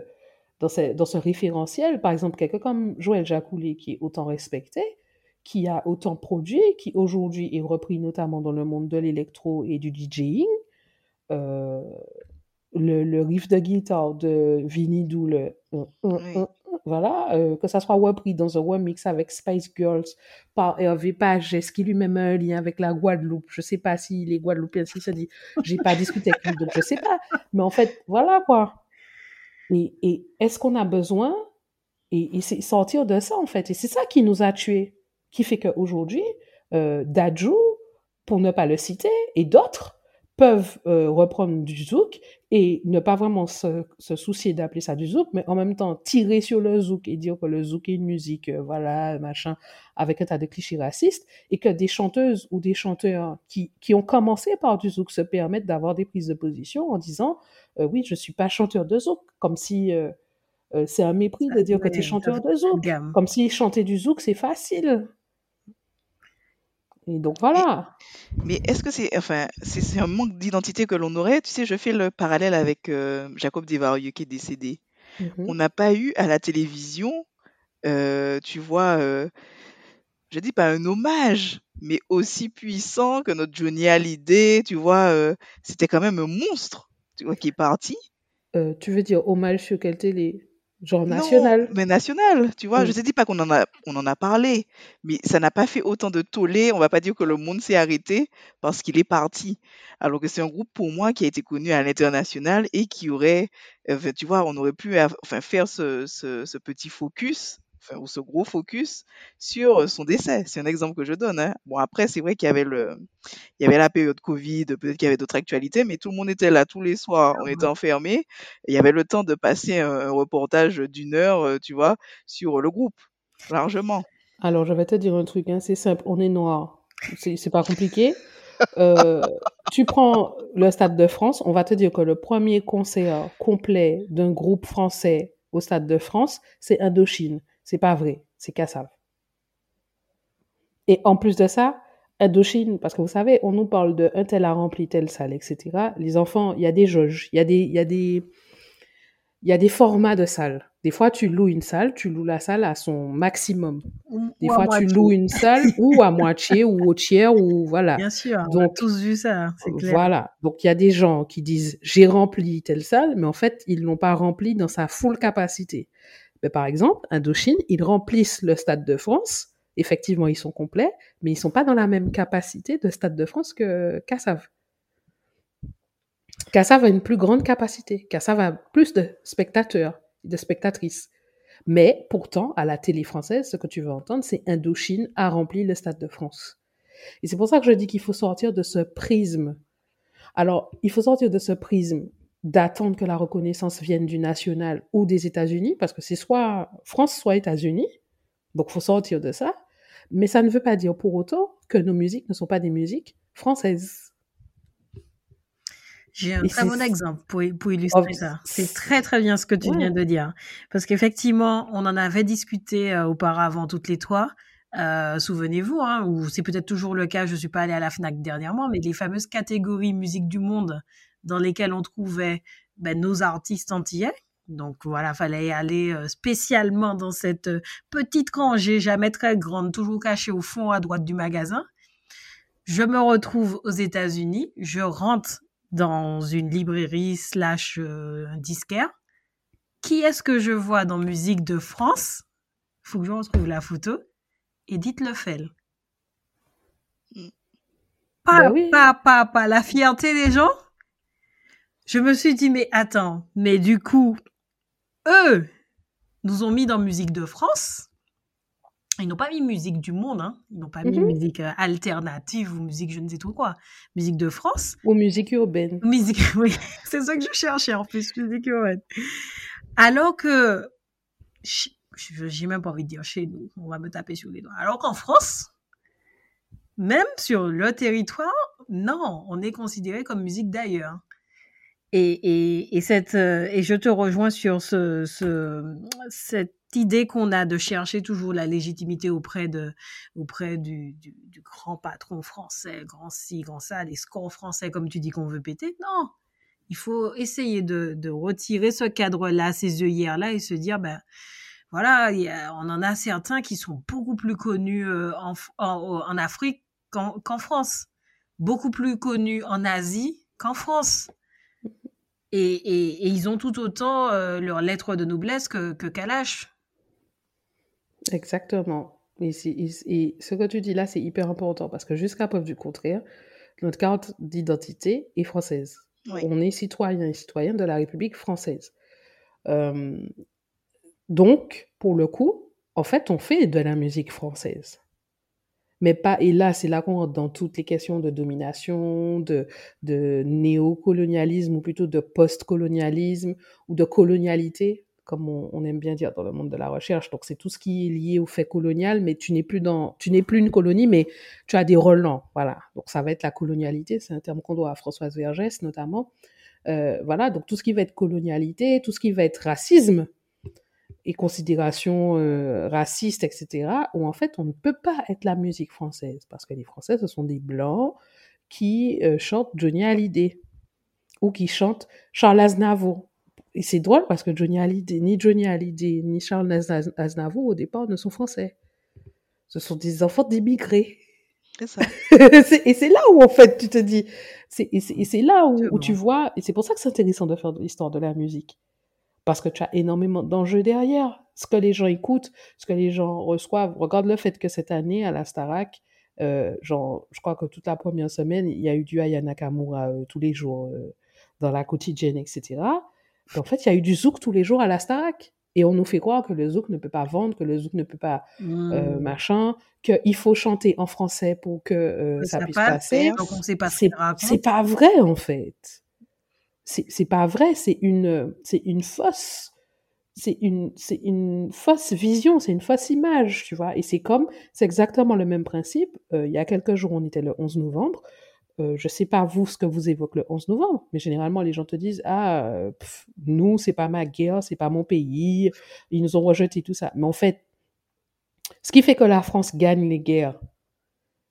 dans ce, dans ce référentiel. Par exemple, quelqu'un comme Joël Jacoulet, qui est autant respecté, qui a autant produit, qui aujourd'hui est repris notamment dans le monde de l'électro et du DJing. Euh, le, le riff de guitare de Vinny Doo, le un, un, Oui. Voilà, euh, que ça soit repris dans un remix avec Spice Girls par Hervé Pagès, qui lui-même a un lien avec la Guadeloupe? Je sais pas si les Guadeloupéens, s'il se dit, j'ai pas discuté avec lui, donc je sais pas. Mais en fait, voilà quoi. Et, est-ce qu'on a besoin? Et, et sortir de ça en fait. Et c'est ça qui nous a tués, qui fait qu'aujourd'hui, euh, Dadju, pour ne pas le citer, et d'autres peuvent euh, reprendre du zouk et ne pas vraiment se, se soucier d'appeler ça du zouk, mais en même temps tirer sur le zouk et dire que le zouk est une musique, euh, voilà, machin, avec un tas de clichés racistes, et que des chanteuses ou des chanteurs qui, qui ont commencé par du zouk se permettent d'avoir des prises de position en disant euh, oui, je suis pas chanteur de zouk, comme si c'est un mépris de dire que tu es chanteur de zouk, comme si chanter du zouk c'est facile. Et donc voilà. Mais est-ce que c'est enfin c'est c'est un manque d'identité que l'on aurait? Tu sais, je fais le parallèle avec euh, Jacob Desvarieux qui est décédé. Mhm. On n'a pas eu à la télévision, euh, tu vois, euh, je dis pas un hommage, mais aussi puissant que notre Johnny Hallyday, tu vois, euh, c'était quand même un monstre, tu vois, qui est parti. Euh, tu veux dire hommage sur quelle télé? Genre Non, national mais national, tu vois. Je Mm. te dis pas qu'on en a, on en a parlé, mais ça n'a pas fait autant de tollé. On va pas dire que le monde s'est arrêté parce qu'il est parti. Alors que c'est un groupe pour moi qui a été connu à l'international et qui aurait, euh, tu vois, on aurait pu, enfin, faire ce, ce, ce petit focus, enfin, ou ce gros focus sur euh, son décès. C'est un exemple que je donne. hein. Bon, après, c'est vrai qu'il y avait le, il y avait la période Covid, peut-être qu'il y avait d'autres actualités, mais tout le monde était là tous les soirs, on était enfermés. Il y avait le temps de passer un, reportage d'une heure, euh, tu vois, sur le groupe, largement. Alors, je vais te dire un truc, hein, c'est simple, on est noir. C'est c'est pas compliqué. Euh, tu prends le Stade de France, on va te dire que le premier concert complet d'un groupe français au Stade de France, c'est Indochine. C'est pas vrai, c'est Kassav. Et en plus de ça, Indochine, parce que vous savez, on nous parle de un tel a rempli telle salle, etc. Les enfants, il y a des jauges, il y a des, il y a des, il y a des formats de salles. Des fois, tu loues une salle, tu loues la salle à son maximum. Ou- Des ou fois, tu loues une salle *laughs* ou à moitié ou au tiers ou voilà. Bien sûr, on a Donc, tous vu ça, c'est clair. Voilà. Donc, il y a des gens qui disent j'ai rempli telle salle, mais en fait, ils l'ont pas rempli dans sa full capacité. Mais par exemple, Indochine, ils remplissent le Stade de France. Effectivement, ils sont complets, mais ils sont pas dans la même capacité de Stade de France que Cassav. Cassav a une plus grande capacité. Cassav a plus de spectateurs, de spectatrices. Mais pourtant, à la télé française, ce que tu veux entendre, c'est Indochine a rempli le Stade de France. Et c'est pour ça que je dis qu'il faut sortir de ce prisme. Alors, il faut sortir de ce prisme d'attendre que la reconnaissance vienne du national ou des États-Unis, parce que c'est soit France, soit États-Unis. Donc, il faut sortir de ça. Mais ça ne veut pas dire pour autant que nos musiques ne sont pas des musiques françaises. J'ai un Et très bon exemple pour, pour illustrer Oh, ça. C'est très très bien ce que tu Ouais. viens de dire. Parce qu'effectivement, on en avait discuté euh, auparavant toutes les trois. Euh, Souvenez-vous, hein, ou c'est peut-être toujours le cas, je suis pas allée à la FNAC dernièrement, mais les fameuses catégories musique du monde dans lesquelles on trouvait ben, nos artistes antillais. Donc voilà, fallait aller euh, spécialement dans cette euh, petite rangée, jamais très grande, toujours cachée au fond à droite du magasin. Je me retrouve aux États-Unis, je rentre dans une librairie slash euh, un disquaire. Qui est-ce que je vois dans Musique de France? Faut que je retrouve la photo. Edith Lefel. Mm. Pas, Bah oui. pas, pas, pas la fierté des gens? Je me suis dit, mais attends, mais du coup, eux nous ont mis dans Musique de France. Ils n'ont pas mis musique du monde, hein. Ils n'ont pas mis Mhm. musique euh, alternative ou musique je ne sais trop quoi. Musique de France. Ou musique urbaine. Musique, *laughs* oui, c'est ça que je cherchais en plus, musique urbaine. Alors que j'ai même pas envie de dire chez nous, on va me taper sur les doigts. Alors qu'en France, même sur le territoire, non, on est considéré comme musique d'ailleurs. Et, et, cette, euh, et je te rejoins sur ce, ce, cette idée qu'on a de chercher toujours la légitimité auprès, de, auprès du, du, du grand patron français, grand ci, grand ça, des scores français comme tu dis qu'on veut péter. Non, il faut essayer de, de retirer ce cadre-là, ces œillères-là et se dire, ben, voilà, on en a certains qui sont beaucoup plus connus euh, en, en, Afrique qu'en France, beaucoup plus connus en Asie qu'en France. Et, et, ils ont tout autant euh, leur lettre de noblesse que, que Kalash. Exactement. Et, et, ce que tu dis là, c'est hyper important parce que jusqu'à preuve du contraire, notre carte d'identité est française. On est citoyen et citoyenne de la République française. Euh, donc, pour le coup, en fait, on fait de la musique française mais pas, et là, c'est là qu'on rentre dans toutes les questions de domination, de, de néocolonialisme, ou plutôt de post-colonialisme, ou de colonialité, comme on, aime bien dire dans le monde de la recherche. Donc, c'est tout ce qui est lié au fait colonial, mais tu n'es plus dans, tu n'es plus une colonie, mais tu as des relents, voilà. Donc, ça va être la colonialité, c'est un terme qu'on doit à Françoise Vergès, notamment. Euh, voilà, donc tout ce qui va être colonialité, tout ce qui va être racisme, et considérations euh, racistes, etc., où en fait on ne peut pas être la musique française, parce que les Français, ce sont des Blancs qui euh, chantent Johnny Hallyday, ou qui chantent Charles Aznavour. Et c'est drôle parce que Johnny Hallyday, ni Johnny Hallyday, ni Charles Aznavour, au départ, ne sont français. Ce sont des enfants d'immigrés. C'est ça. *laughs* et c'est là où, en fait, tu te dis, et c'est là où, où, tu vois, et c'est pour ça que c'est intéressant de faire de l'histoire de la musique parce que tu as énormément d'enjeux derrière. Ce que les gens écoutent, ce que les gens reçoivent. Regarde le fait que cette année, à la Starac, euh, genre, je crois que toute la première semaine, il y a eu du Aya Nakamura euh, tous les jours euh, dans la quotidienne, etc. en fait, il y a eu du zouk tous les jours à la Starac. Et on nous fait croire que le zouk ne peut pas vendre, que le zouk ne peut pas mmh. machin, qu'il faut chanter en français pour que ça, puisse passer. C'est pas vrai en fait c'est pas vrai, c'est une, c'est une fausse, c'est une, c'est une fausse vision, c'est une fausse image, tu vois. Et c'est comme, c'est exactement le même principe. Euh, il y a quelques jours, on était le 11 novembre. Euh, je sais pas vous ce que vous évoquez le 11 novembre, mais généralement les gens te disent ah euh, nous c'est pas ma guerre, c'est pas mon pays, ils nous ont rejeté tout ça. Mais en fait, ce qui fait que la France gagne les guerres,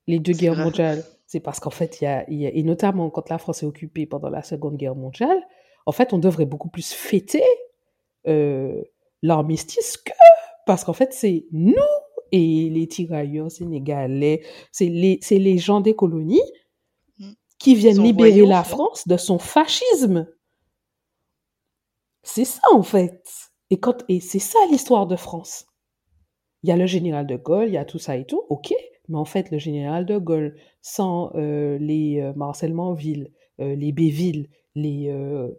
les deux guerres mondiales, c'est parce qu'en fait, il y, a, et notamment quand la France est occupée pendant la Seconde Guerre mondiale, en fait, on devrait beaucoup plus fêter euh, l'armistice que parce qu'en fait, c'est nous et les tirailleurs sénégalais, c'est les, les gens des colonies mmh. qui viennent libérer la France de son fascisme. C'est ça, en fait. Et, quand, et c'est ça l'histoire de France. Il y a le général de Gaulle, il y a tout ça et tout, ok. Mais en fait, le général de Gaulle, sans euh, les euh, Marcel Manville, euh, les Béville, les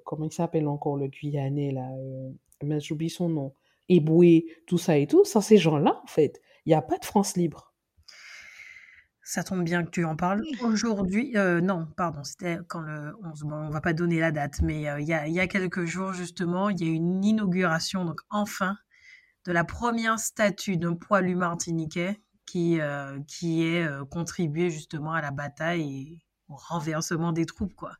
comment il s'appelle encore le Guyanais là, mais j'oublie son nom, Eboué, tout ça et tout, sans ces gens-là, en fait, il n'y a pas de France libre. Ça tombe bien que tu en parles. Aujourd'hui, non, pardon, c'était quand le 11, bon, on va pas donner la date, mais il y, a, y, a, quelques jours, justement, il y a une inauguration, donc enfin, de la première statue d'un poilu martiniquais qui, euh, qui est euh, contribué justement à la bataille et au renversement des troupes, quoi.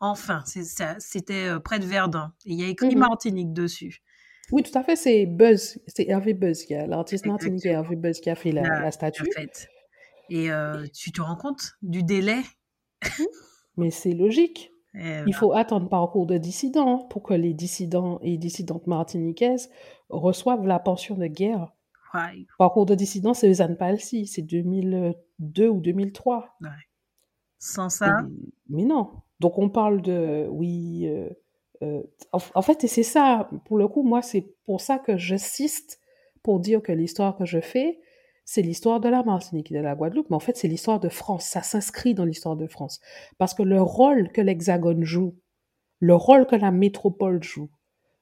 Enfin, c'était euh, près de Verdun. Et il y a écrit mmh Martinique dessus. Oui, tout à fait, c'est Buzz, c'est Hervé Buzz, l'artiste Martinique Hervé Buzz qui a fait la, statue. Et tu te rends compte du délai? *laughs* Mais c'est logique. Eh il ben. faut attendre parcours de dissidents pour que les dissidents et dissidentes martiniquaises reçoivent la pension de guerre. Parcours de dissident, c'est Eusanne Palsy, c'est 2002 ou 2003. Sans ça? Mais non. Donc on parle de, oui, euh, euh, en, fait, et c'est ça, pour le coup, moi, c'est pour ça que j'insiste pour dire que l'histoire que je fais, c'est l'histoire de la Martinique et de la Guadeloupe, mais en fait, c'est l'histoire de France. Ça s'inscrit dans l'histoire de France. Parce que le rôle que l'Hexagone joue, le rôle que la métropole joue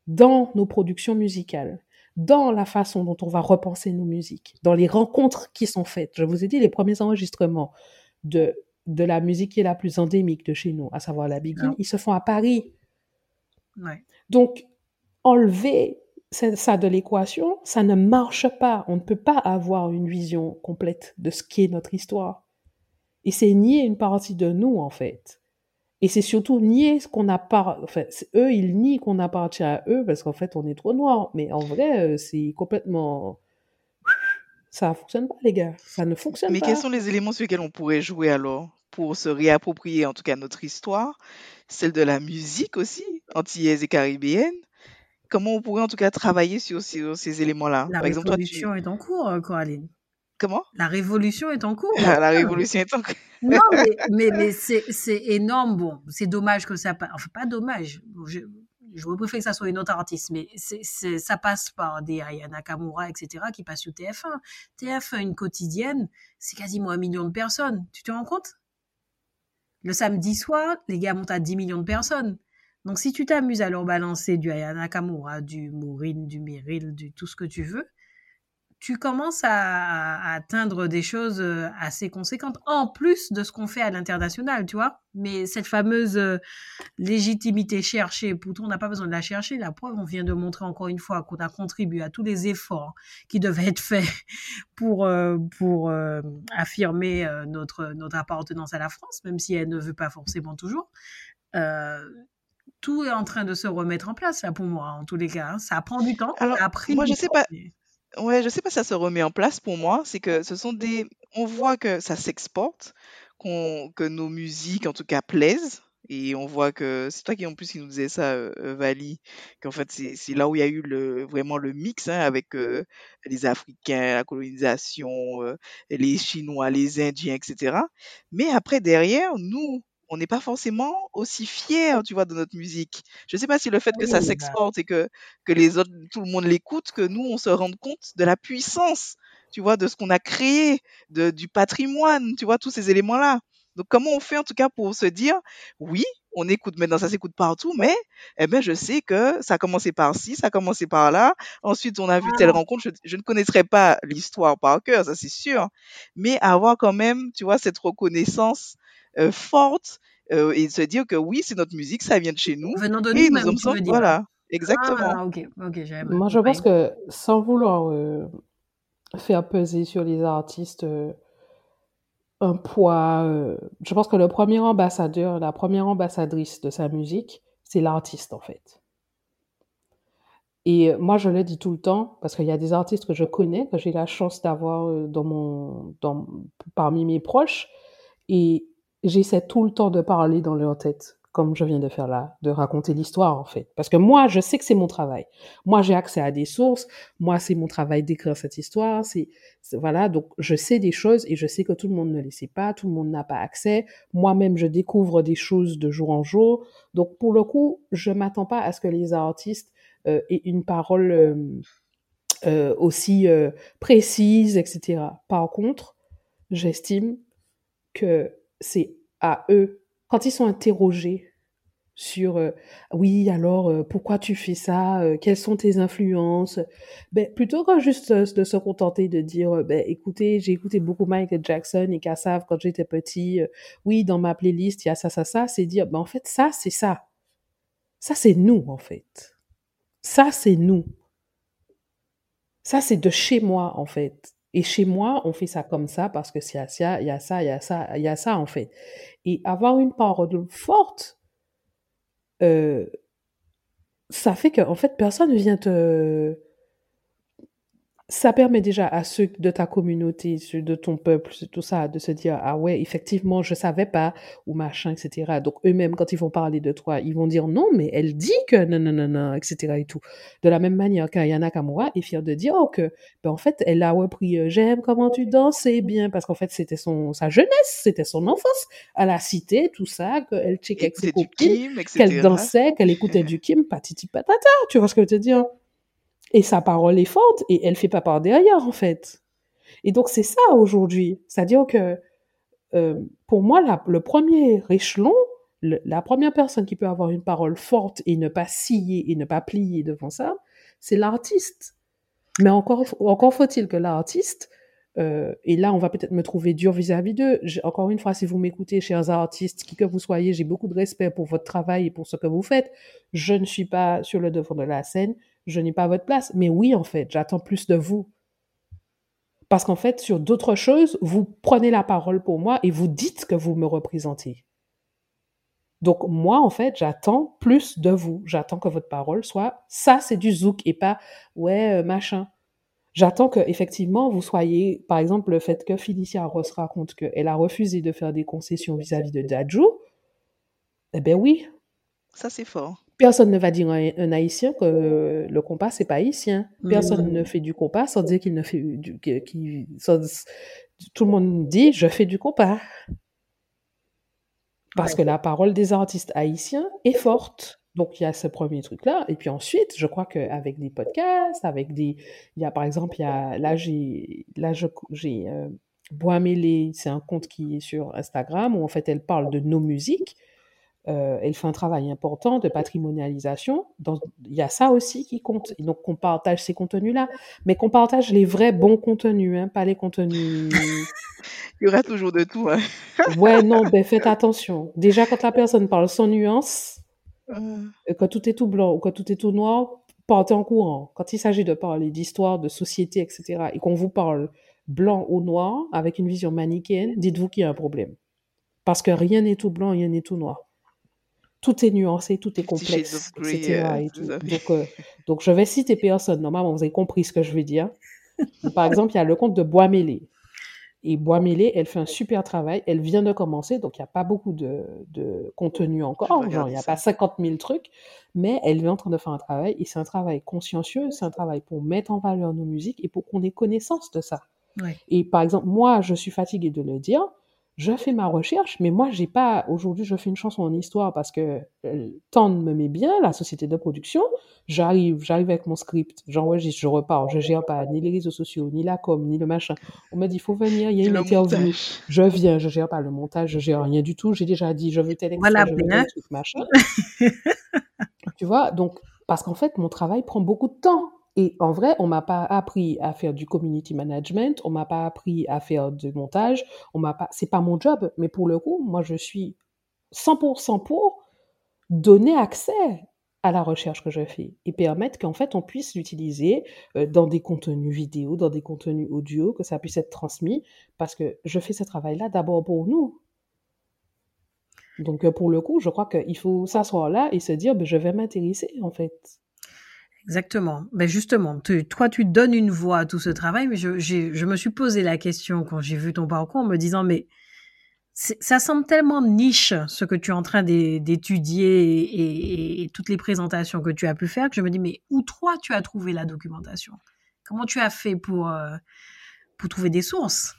dans nos productions musicales, dans la façon dont on va repenser nos musiques, dans les rencontres qui sont faites. Je vous ai dit, les premiers enregistrements de, de la musique qui est la plus endémique de chez nous, à savoir la biguine, ils se font à Paris. Donc, enlever ça de l'équation, ça ne marche pas. On ne peut pas avoir une vision complète de ce qu'est notre histoire. Et c'est nier une partie de nous, en fait. Et c'est surtout nier ce qu'on a pas, enfin, eux, ils nient qu'on appartient à eux parce qu'en fait, on est trop noir. Mais en vrai, euh, c'est complètement, ça fonctionne pas, les gars. Ça ne fonctionne Mais pas. quels sont les éléments sur lesquels on pourrait jouer alors? Pour se réapproprier en tout cas notre histoire, celle de la musique aussi, antillaise et caribéenne Comment on pourrait en tout cas travailler sur, sur ces éléments-là? La Par exemple, toi, tu... révolution est en cours, euh, Coraline. Comment? La révolution est en cours. La révolution est en cours. *laughs* Non, mais, mais, mais c'est énorme. Bon, c'est dommage que ça passe. Enfin, pas dommage. Je, je préfère que ça soit une autre artiste, mais ça passe par des Aya Nakamura, etc., qui passent sur TF1. TF1, une quotidienne, c'est quasiment un million de personnes. Tu te rends compte? Le samedi soir, les gars montent à 10 millions de personnes. Donc, si tu t'amuses à leur balancer du Aya Nakamura, du Maureen, du Meryl, du tout ce que tu veux, tu commences à, à atteindre des choses euh, assez conséquentes, en plus de ce qu'on fait à l'international, tu vois. Mais cette fameuse euh, légitimité cherchée, pourtant on n'a pas besoin de la chercher. La preuve, on vient de montrer encore une fois qu'on a contribué à tous les efforts qui devaient être faits *laughs* pour euh, pour affirmer notre notre appartenance à la France, même si elle ne veut pas forcément toujours. Euh, tout est en train de se remettre en place là pour moi, en tous les cas. hein. Ça prend du temps. Alors, ça a pris moi, je sais temps, pas. Ouais, je sais pas si ça se remet en place pour moi. C'est que ce sont des. On voit que ça s'exporte, qu'on que nos musiques, en tout cas, plaisent. Et on voit que c'est toi qui en plus qui nous disais ça, euh, euh, Vali, qu'en fait c'est là où il y a eu le vraiment le mix hein, avec euh, les Africains, la colonisation, euh, les Chinois, les Indiens, etc. Mais après derrière, nous, on n'est pas forcément aussi fiers, tu vois, de notre musique. Je sais pas si le fait que ça bah, s'exporte et que que les autres, tout le monde l'écoute, que nous, on se rende compte de la puissance, tu vois, de ce qu'on a créé, de, du patrimoine, tu vois, tous ces éléments-là. Donc, comment on fait en tout cas pour se dire, oui, on écoute maintenant, ça s'écoute partout, mais eh ben, je sais que ça a commencé par ci, ça a commencé par là. Ensuite, on a vu telle rencontre. Je, je ne connaîtrais pas l'histoire par cœur, ça c'est sûr, mais avoir quand même, tu vois, cette reconnaissance forte euh, et se dire que oui, c'est notre musique, ça vient de chez nous venant de et nous en tu sommes, voilà, exactement. Ah. Moi, je pense que sans vouloir euh, faire peser sur les artistes euh, un poids, euh, je pense que le premier ambassadeur, la première ambassadrice de sa musique, c'est l'artiste en fait. Et euh, moi, je le dis tout le temps parce qu'il y a des artistes que je connais, que j'ai la chance d'avoir euh, dans mon, dans, parmi mes proches, et j'essaie tout le temps de parler dans leur tête, comme je viens de faire là, de raconter l'histoire en fait. Parce que moi, je sais que c'est mon travail. Moi, j'ai accès à des sources. Moi, c'est mon travail d'écrire cette histoire. C'est voilà, donc je sais des choses et je sais que tout le monde ne les sait pas, tout le monde n'a pas accès. Moi-même, je découvre des choses de jour en jour. Donc pour le coup, je m'attends pas à ce que les artistes euh, aient une parole euh, euh, aussi euh, précise, etc. Par contre, j'estime que c'est à eux, quand ils sont interrogés sur euh, oui, alors euh, pourquoi tu fais ça, euh, quelles sont tes influences, ben, plutôt que juste de se contenter de dire ben, écoutez, j'ai écouté beaucoup Michael Jackson et Kassav quand j'étais petit, oui, dans ma playlist, il y a ça, ça, ça, c'est dire ben, en fait, ça, c'est ça. Ça, c'est nous, en fait. Ça, c'est nous. Ça, c'est de chez moi, en fait. Et chez moi, on fait ça comme ça parce que a ça, il y a ça, il y a ça, il y a ça, en fait. Et avoir une parole forte, euh, ça fait que, en fait, personne vient te. Ça permet déjà à ceux de ta communauté, ceux de ton peuple, tout ça, de se dire ah ouais, effectivement, je savais pas ou machin, etc. Donc eux-mêmes, quand ils vont parler de toi, ils vont dire non, mais elle dit que non, non, non, non, etc. et tout. De la même manière qu'Ayana Kamura est fière de dire oh, que, ben, en fait, elle a repris euh, j'aime comment tu danses, c'est bien, parce qu'en fait, c'était son sa jeunesse, c'était son enfance à la cité, tout ça, qu'elle checkait ses copines qu'elle dansait, qu'elle écoutait du Kim, patiti patata, tu vois ce que je veux te dire? Et sa parole est forte et elle fait pas part derrière, en fait. Et donc, c'est ça aujourd'hui. C'est-à-dire que, euh, pour moi, le premier échelon, la première personne qui peut avoir une parole forte et ne pas scier et ne pas plier devant ça, c'est l'artiste. Mais encore, encore faut-il que l'artiste, euh, et là, on va peut-être me trouver dur vis-à-vis d'eux. Encore une fois, si vous m'écoutez, chers artistes, qui que vous soyez, j'ai beaucoup de respect pour votre travail et pour ce que vous faites. Je ne suis pas sur le devant de la scène. Je n'ai pas votre place. Mais oui, en fait, j'attends plus de vous. Parce qu'en fait, sur d'autres choses, vous prenez la parole pour moi et vous dites que vous me représentez. Donc moi, en fait, j'attends plus de vous. J'attends que votre parole soit ça, c'est du zouk et pas ouais euh, machin. J'attends que effectivement vous soyez, par exemple, le fait que Felicia Ross raconte qu'elle a refusé de faire des concessions vis-à-vis de Dadju. Eh ben oui, Ça, c'est fort. Personne ne va dire à un, haïtien que le compas c'est pas haïtien. Personne Mhm. ne fait du compas sans dire qu'il ne fait du, sans- tout le monde dit je fais du compas. Parce Ouais. que la parole des artistes haïtiens est forte. Donc il y a ce premier truc-là. Et puis ensuite, je crois qu'avec des podcasts, avec des. Il y a par exemple, il y a, là j'ai là j'ai euh, Bois Mêlé, c'est un compte qui est sur Instagram où en fait elle parle de nos musiques. Euh, elle fait un travail important de patrimonialisation. Dans- il y a ça aussi qui compte. Et donc qu'on partage ces contenus-là, mais qu'on partage les vrais bons contenus, hein, pas les contenus. *laughs* Il y aura toujours de tout. hein. *laughs* Ouais, non, ben faites attention. Déjà quand la personne parle sans nuance, Euh, euh, que tout est tout blanc ou que tout est tout noir, partez en courant. Quand il s'agit de parler d'histoire, de société, etc., et qu'on vous parle blanc ou noir avec une vision manichéenne, dites-vous qu'il y a un problème. Parce que rien n'est tout blanc, rien n'est tout noir. Tout est nuancé, tout est complexe, etc. euh, et tout. Donc, euh, donc, je vais citer personne. Normalement, vous avez compris ce que je veux dire. Donc, par exemple, il y a le compte de Bois Mêlé. Et Bois Mêlé, elle fait un super travail. Elle vient de commencer, donc il n'y a pas beaucoup de, de contenu encore. Genre, il n'y a ça. pas 50 000 trucs. Mais elle est en train de faire un travail. Et c'est un travail consciencieux. C'est un travail pour mettre en valeur nos musiques et pour qu'on ait connaissance de ça. Ouais. Et par exemple, moi, je suis fatiguée de le dire. Je fais ma recherche, mais moi, j'ai pas. Aujourd'hui, je fais une chanson en histoire parce que euh, Tande me met bien, la société de production. J'arrive, j'arrive avec mon script, j'enregistre, je repars, je gère pas ni les réseaux sociaux, ni la com, ni le machin. On m'a dit, il faut venir, il y a une Le interview. montage. Je viens, je gère pas le montage, je gère rien du tout. J'ai déjà dit, je veux tel extrait, Voilà, je veux tel truc, machin. Tu vois, donc, parce qu'en fait, mon travail prend beaucoup de temps. Et en vrai, on m'a pas appris à faire du community management, on m'a pas appris à faire du montage, on m'a pas, c'est pas mon job. Mais pour le coup, moi, je suis 100% pour donner accès à la recherche que je fais et permettre qu'en fait, on puisse l'utiliser euh, dans des contenus vidéo, dans des contenus audio, que ça puisse être transmis, parce que je fais ce travail-là d'abord pour nous. Donc, euh, pour le coup, je crois qu'il faut s'asseoir là et se dire, ben, je vais m'intéresser, en fait. Exactement. Ben justement, tu- toi, tu donnes une voix à tout ce travail, mais je, me suis posé la question quand j'ai vu ton parcours en me disant, mais ça semble tellement niche ce que tu es en train d'é- d'étudier et, et- et toutes les présentations que tu as pu faire que je me dis, mais où toi tu as trouvé la documentation? Comment tu as fait pour, euh, pour trouver des sources?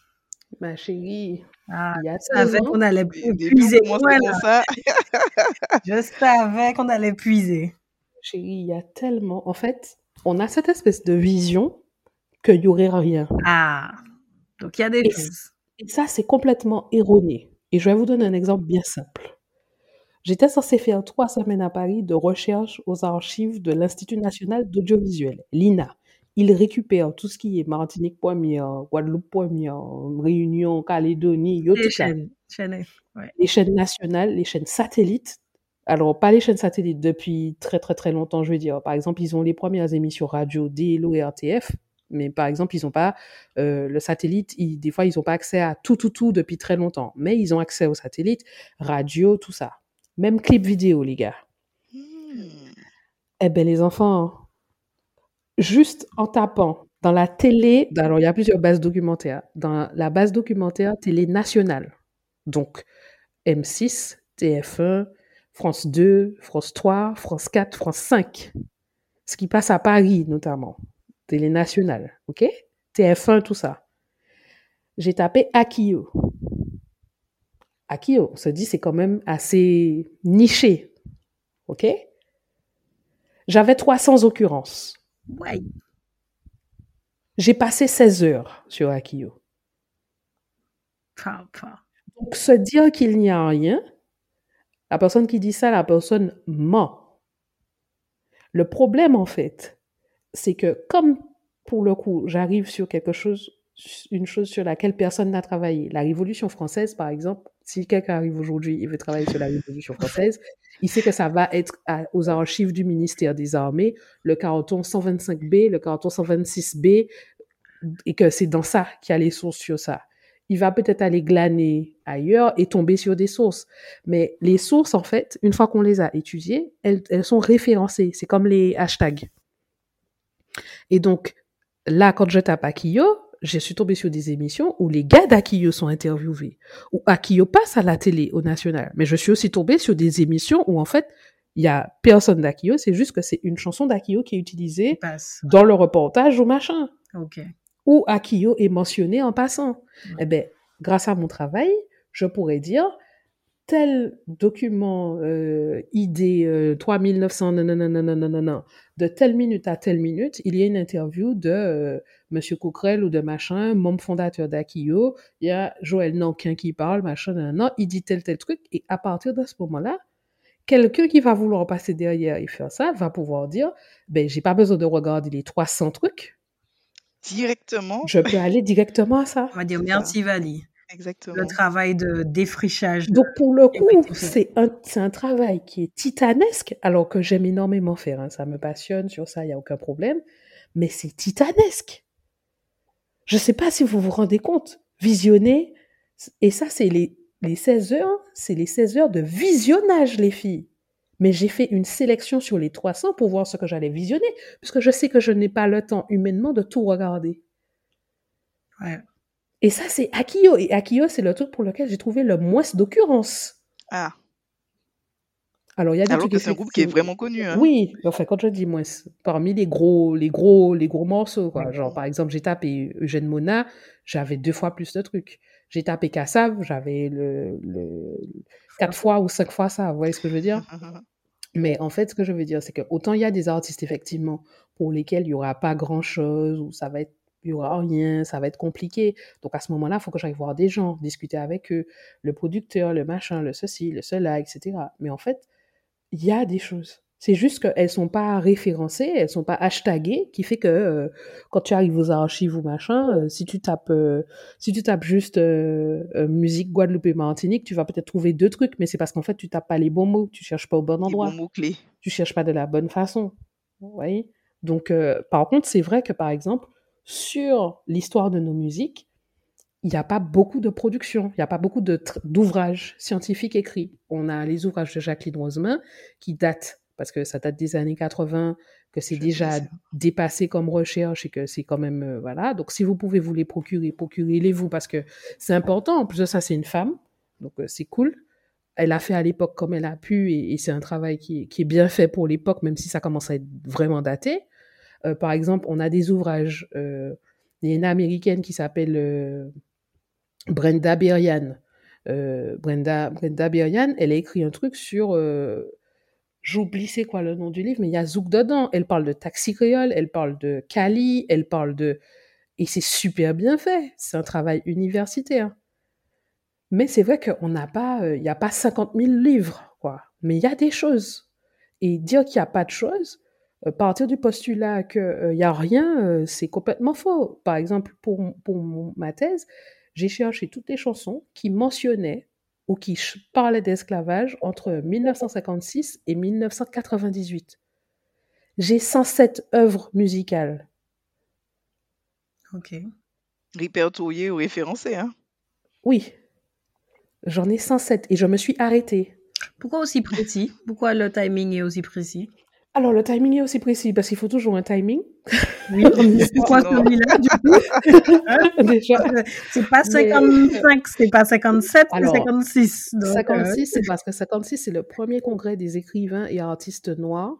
Ma chérie, ah, il y a Je savais qu'on allait puiser. Voilà. *laughs* Je savais qu'on allait puiser. Chérie, il y a tellement... En fait, on a cette espèce de vision qu'il n'y aurait rien. Ah, donc il y a des Et choses. Et ça, c'est complètement erroné. Et je vais vous donner un exemple bien simple. J'étais censée faire trois semaines à Paris de recherche aux archives de l'Institut national d'audiovisuel, l'INA. Il récupère tout ce qui est Martinique première, Guadeloupe première, Réunion, Calédonie, yo, Les chaînes. chaînes, ouais. Les chaînes nationales, les chaînes satellites. Alors, pas les chaînes satellites depuis très très très longtemps, je veux dire. Par exemple, ils ont les premières émissions radio DLO et RTF, mais par exemple, ils n'ont pas euh, le satellite. ils- des fois, ils n'ont pas accès à tout tout tout depuis très longtemps, mais ils ont accès au satellite, radio, tout ça. Même clip vidéo, les gars. Hmm. Eh ben, les enfants, juste en tapant dans la télé, alors il y a plusieurs bases documentaires, dans la base documentaire télé nationale, donc M6, TF1, France 2, France 3, France 4, France 5, ce qui passe à Paris notamment, télé nationale, ok? TF1, tout ça. J'ai tapé Akio. Akio, on se dit c'est quand même assez niché, ok? J'avais 300 occurrences. Ouais. J'ai passé 16 heures sur Akio. Enfin, enfin. Donc, se dire qu'il n'y a rien, la personne qui dit ça, la personne ment. Le problème, en fait, c'est que comme pour le coup, j'arrive sur quelque chose une chose sur laquelle personne n'a travaillé. La Révolution française, par exemple, si quelqu'un arrive aujourd'hui et veut travailler sur la Révolution française, il sait que ça va être aux archives du ministère des Armées, le canton 125B, le canton 126B, et que c'est dans ça qu'il y a les sources sur ça. Il va peut-être aller glaner ailleurs et tomber sur des sources. Mais les sources, en fait, une fois qu'on les a étudiées, elles, elles sont référencées. C'est comme les hashtags. Et donc, là, quand je tape Akio, je suis tombée sur des émissions où les gars d'Akio sont interviewés, où Akio passe à la télé, au national. Mais je suis aussi tombée sur des émissions où, en fait, il y a personne d'Akio, c'est juste que c'est une chanson d'Akio qui est utilisée dans le reportage ou machin. Ok. Ou Akio est mentionné en passant. Eh ben, grâce à mon travail, je pourrais dire, tel document euh, ID euh, 3900 de telle minute à telle minute, il y a une interview de euh, Monsieur Coquerel ou de machin, membre fondateur d'Akio. Il y a Joël Nankin qui parle, machin, non, il dit tel tel truc. Et à partir de ce moment-là, quelqu'un qui va vouloir passer derrière et faire ça va pouvoir dire, ben j'ai pas besoin de regarder les 300 trucs. Directement. Je peux aller directement à ça. On va dire merci Vali. Exactement. Le travail de défrichage. Donc pour le coup, c'est un, un travail qui est titanesque, alors que j'aime énormément faire. Hein. Ça me passionne, sur ça, il n'y a aucun problème. Mais c'est titanesque. Je ne sais pas si vous vous rendez compte. Visionner, et ça, c'est les, les 16 heures, c'est les 16 heures de visionnage, les filles. Mais j'ai fait une sélection sur les 300 pour voir ce que j'allais visionner, puisque je sais que je n'ai pas le temps humainement de tout regarder. Ouais. Et ça, c'est Akio. Et Akio, c'est le truc pour lequel j'ai trouvé le moins d'occurrence. Ah. Alors, il y a des Alors trucs que c'est un groupe qui est vraiment connu. Hein. Oui, enfin, quand je dis moins, parmi les gros, les gros, les gros morceaux, quoi. Genre, par exemple, j'ai tapé Eugène Mona, j'avais deux fois plus de trucs. J'ai tapé Kassav, j'avais le, le, quatre fois ou cinq fois ça. Vous voyez ce que je veux dire? *laughs* Mais en fait, ce que je veux dire, c'est que autant il y a des artistes, effectivement, pour lesquels il y aura pas grand chose, ou ça va être, il y aura rien, ça va être compliqué. Donc, à ce moment-là, il faut que j'aille voir des gens, discuter avec eux, le producteur, le machin, le ceci, le cela, etc. Mais en fait, il y a des choses. C'est juste qu'elles sont pas référencées, elles sont pas hashtagées, qui fait que euh, quand tu arrives aux archives ou machin, euh, si tu tapes, euh, si tu tapes juste musique Guadeloupe et Martinique, tu vas peut-être trouver deux trucs, mais c'est parce qu'en fait tu tapes pas les bons mots, tu cherches pas au bon Les endroit, bons mots-clés. tu cherches pas de la bonne façon. Vous voyez Donc, par contre, c'est vrai que par exemple, sur l'histoire de nos musiques, il n'y a pas beaucoup de production, il n'y a pas beaucoup d'ouvrages scientifiques écrits. On a les ouvrages de Jacqueline Rosemin qui datent, parce que ça date des années 80, que c'est déjà dépassé comme recherche et que c'est quand même, euh, voilà. Donc, si vous pouvez vous les procurer, procurez-les-vous parce que c'est important. En plus de ça, c'est une femme, donc euh, c'est cool. Elle a fait à l'époque comme elle a pu et, et c'est un travail qui, est- qui est bien fait pour l'époque, même si ça commence à être vraiment daté. Euh, par exemple, on a des ouvrages. il y a une américaine qui s'appelle Brenda Berian. Brenda, Brenda Berian, elle a écrit un truc sur. Euh, J'oublie c'est quoi le nom du livre, mais il y a Zouk dedans. Elle parle de taxi créole, elle parle de Cali, elle parle de. Et c'est super bien fait. C'est un travail universitaire. Mais c'est vrai qu'on n'a pas, euh, il n'y a pas 50 000 livres, quoi. Mais il y a des choses. Et dire qu'il n'y a pas de choses, euh, partir du postulat qu'il n'y a rien, euh, c'est complètement faux. Par exemple, pour, pour ma thèse, j'ai cherché toutes les chansons qui mentionnaient ou qui parlaient d'esclavage entre 1956 et 1998. J'ai 107 œuvres musicales. Ok. Répertorié ou référencé. Hein. Oui, j'en ai 107 et je me suis arrêtée. Pourquoi aussi précis? Pourquoi le timing est aussi précis? Alors, le timing est aussi précis parce qu'il faut toujours un timing. Oui, *laughs* Non. celui-là du coup. *laughs* Déjà, C'est pas Mais- 55, c'est pas 57, c'est Alors, 56. Donc, euh, 56, c'est parce que 56, c'est le premier congrès des écrivains et artistes noirs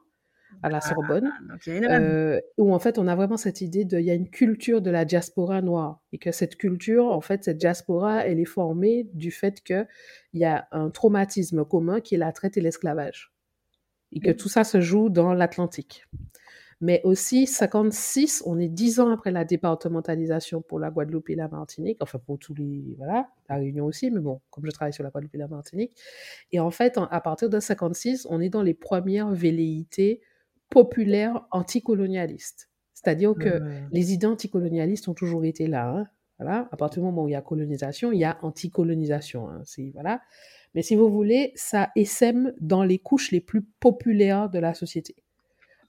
à la Sorbonne, donc il y en a- euh, où en fait on a vraiment cette idée de, il y a une culture de la diaspora noire. Et que cette culture, en fait, cette diaspora, elle est formée du fait que il y a un traumatisme commun qui est la traite et l'esclavage et que tout ça se joue dans l'Atlantique. Mais aussi, 56, on est dix ans après la départementalisation pour la Guadeloupe et la Martinique, enfin pour tous les, voilà, la Réunion aussi, mais bon, comme je travaille sur la Guadeloupe et la Martinique. Et en fait, en- à partir de 56, on est dans les premières velléités populaires anticolonialistes. C'est-à-dire que les idées anticolonialistes ont toujours été là. hein. Voilà. À partir du moment où il y a colonisation, il y a anticolonisation. Hein. Voilà. Mais si vous voulez, ça essaime dans les couches les plus populaires de la société.